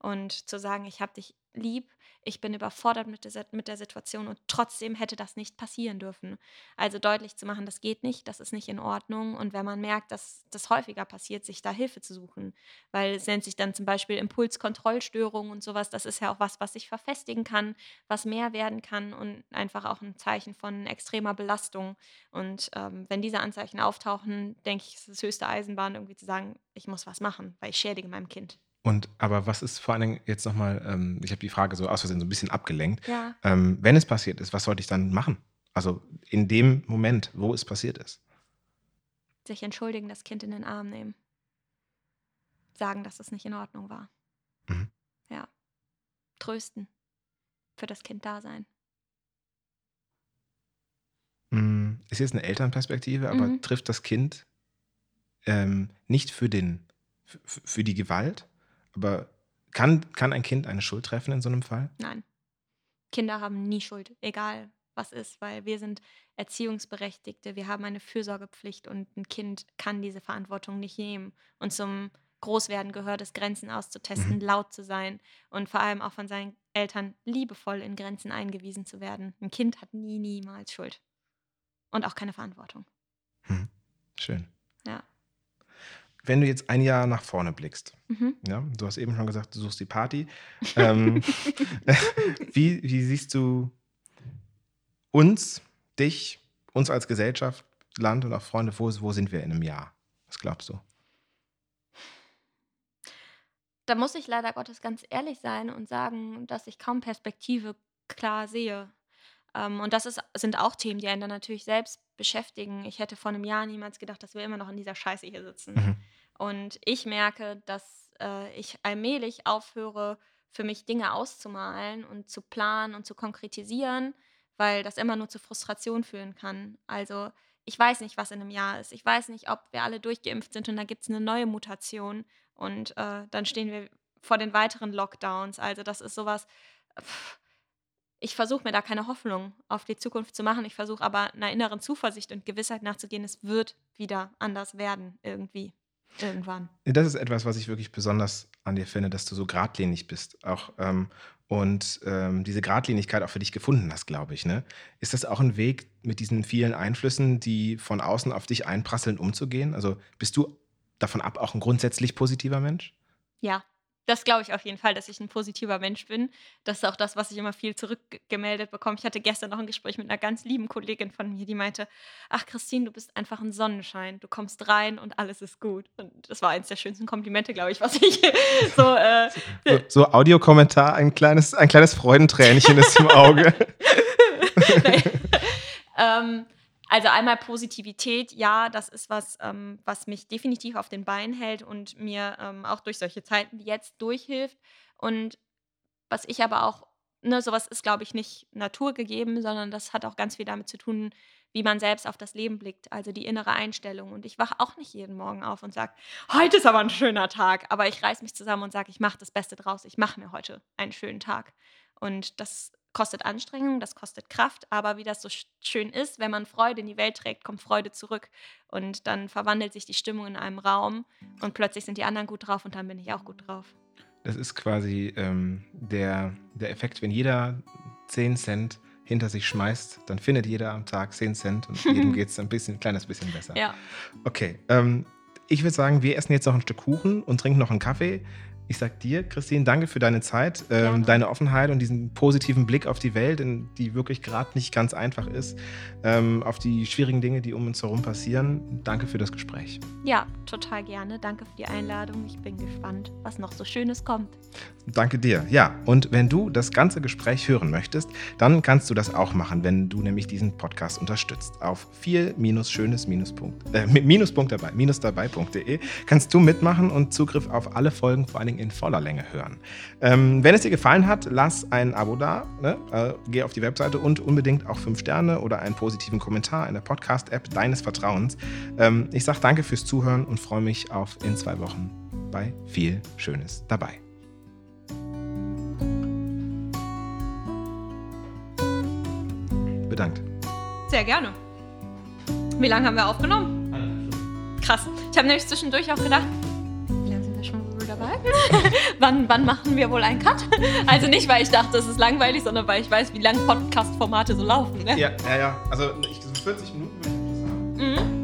und zu sagen, ich habe dich lieb, ich bin überfordert mit der, mit der Situation und trotzdem hätte das nicht passieren dürfen. Also deutlich zu machen, das geht nicht, das ist nicht in Ordnung und wenn man merkt, dass das häufiger passiert, sich da Hilfe zu suchen, weil es nennt sich dann zum Beispiel Impulskontrollstörung und sowas, das ist ja auch was, was sich verfestigen kann, was mehr werden kann und einfach auch ein Zeichen von extremer Belastung und ähm, wenn diese Anzeichen auftauchen, denke ich, ist es höchste Eisenbahn irgendwie zu sagen, ich muss was machen, weil ich schädige meinem Kind. Und aber was ist vor allen Dingen jetzt nochmal, ähm, ich habe die Frage so aus Versehen so ein bisschen abgelenkt. Ja. Ähm, wenn es passiert ist, was sollte ich dann machen? Also in dem Moment, wo es passiert ist. Sich entschuldigen, das Kind in den Arm nehmen. Sagen, dass es nicht in Ordnung war. Mhm. Ja. Trösten. Für das Kind da sein. Hm, ist jetzt eine Elternperspektive, aber mhm. trifft das Kind ähm, nicht für, den, für die Gewalt, aber kann, kann ein Kind eine Schuld treffen in so einem Fall? Nein. Kinder haben nie Schuld, egal was ist, weil wir sind Erziehungsberechtigte, wir haben eine Fürsorgepflicht und ein Kind kann diese Verantwortung nicht nehmen. Und zum Großwerden gehört es, Grenzen auszutesten, mhm. laut zu sein und vor allem auch von seinen Eltern liebevoll in Grenzen eingewiesen zu werden. Ein Kind hat nie, niemals Schuld. Und auch keine Verantwortung. Hm. Schön. Wenn du jetzt ein Jahr nach vorne blickst, mhm. ja, du hast eben schon gesagt, du suchst die Party. ähm, (laughs) (laughs) wie, wie siehst du uns, dich, uns als Gesellschaft, Land und auch Freunde, wo, wo sind wir in einem Jahr? Was glaubst du? Da muss ich leider Gottes ganz ehrlich sein und sagen, dass ich kaum Perspektive klar sehe. Ähm, und das ist, sind auch Themen, die einen dann natürlich selbst beschäftigen. Ich hätte vor einem Jahr niemals gedacht, dass wir immer noch in dieser Scheiße hier sitzen. Mhm. Und ich merke, dass äh, ich allmählich aufhöre, für mich Dinge auszumalen und zu planen und zu konkretisieren, weil das immer nur zu Frustration führen kann. Also ich weiß nicht, was in einem Jahr ist. Ich weiß nicht, ob wir alle durchgeimpft sind und da gibt es eine neue Mutation und äh, dann stehen wir vor den weiteren Lockdowns. Also das ist sowas, pff, ich versuche mir da keine Hoffnung auf die Zukunft zu machen. Ich versuche aber einer inneren Zuversicht und Gewissheit nachzugehen, es wird wieder anders werden irgendwie. Irgendwann. Das ist etwas, was ich wirklich besonders an dir finde, dass du so geradlinig bist. Auch ähm, und ähm, diese Gradlinigkeit auch für dich gefunden hast, glaube ich. Ne? Ist das auch ein Weg, mit diesen vielen Einflüssen, die von außen auf dich einprasseln, umzugehen? Also bist du davon ab auch ein grundsätzlich positiver Mensch? Ja, das glaube ich auf jeden Fall, dass ich ein positiver Mensch bin. Das ist auch das, was ich immer viel zurückgemeldet bekomme. Ich hatte gestern noch ein Gespräch mit einer ganz lieben Kollegin von mir, die meinte, ach Christine, du bist einfach ein Sonnenschein. Du kommst rein und alles ist gut. Und das war eins der schönsten Komplimente, glaube ich, was ich (laughs) so... Äh, so, so Audiokommentar, ein kleines, ein kleines Freudentränchen ist im Auge. (laughs) (laughs) ähm, also einmal Positivität, ja, das ist was, ähm, was mich definitiv auf den Beinen hält und mir ähm, auch durch solche Zeiten wie jetzt durchhilft. Und was ich aber auch, ne, sowas ist, glaube ich, nicht naturgegeben, sondern das hat auch ganz viel damit zu tun, wie man selbst auf das Leben blickt, also die innere Einstellung. Und ich wache auch nicht jeden Morgen auf und sage, heute ist aber ein schöner Tag. Aber ich reiß mich zusammen und sage, ich mache das Beste draus. Ich mache mir heute einen schönen Tag. Und das kostet Anstrengung, das kostet Kraft, aber wie das so schön ist, wenn man Freude in die Welt trägt, kommt Freude zurück und dann verwandelt sich die Stimmung in einem Raum und plötzlich sind die anderen gut drauf und dann bin ich auch gut drauf. Das ist quasi ähm, der, der Effekt, wenn jeder 10 Cent hinter sich schmeißt, dann findet jeder am Tag 10 Cent und (laughs) jedem geht es ein bisschen, ein kleines bisschen besser. Ja. Okay, ähm, ich würde sagen, wir essen jetzt noch ein Stück Kuchen und trinken noch einen Kaffee. Ich sag dir, Christine, danke für deine Zeit, ähm, deine Offenheit und diesen positiven Blick auf die Welt, die wirklich gerade nicht ganz einfach ist, ähm, auf die schwierigen Dinge, die um uns herum passieren. Danke für das Gespräch. Ja, total gerne. Danke für die Einladung. Ich bin gespannt, was noch so Schönes kommt. Danke dir. Ja, und wenn du das ganze Gespräch hören möchtest, dann kannst du das auch machen, wenn du nämlich diesen Podcast unterstützt. Auf viel-schönes-punkt äh, Minuspunkt dabei, minus dabei.de kannst du mitmachen und Zugriff auf alle Folgen vor allen Dingen in voller Länge hören. Ähm, wenn es dir gefallen hat, lass ein Abo da, ne? äh, geh auf die Webseite und unbedingt auch fünf Sterne oder einen positiven Kommentar in der Podcast-App deines Vertrauens. Ähm, ich sage danke fürs Zuhören und freue mich auf in zwei Wochen bei viel Schönes dabei. Bedankt. Sehr gerne. Wie lange haben wir aufgenommen? Krass. Ich habe nämlich zwischendurch auch gedacht, dabei. (laughs) wann, wann machen wir wohl einen Cut? Also nicht, weil ich dachte, es ist langweilig, sondern weil ich weiß, wie lange Podcast-Formate so laufen. Ne? Ja, ja, ja. Also ich, so 40 Minuten würde ich sagen. Mhm.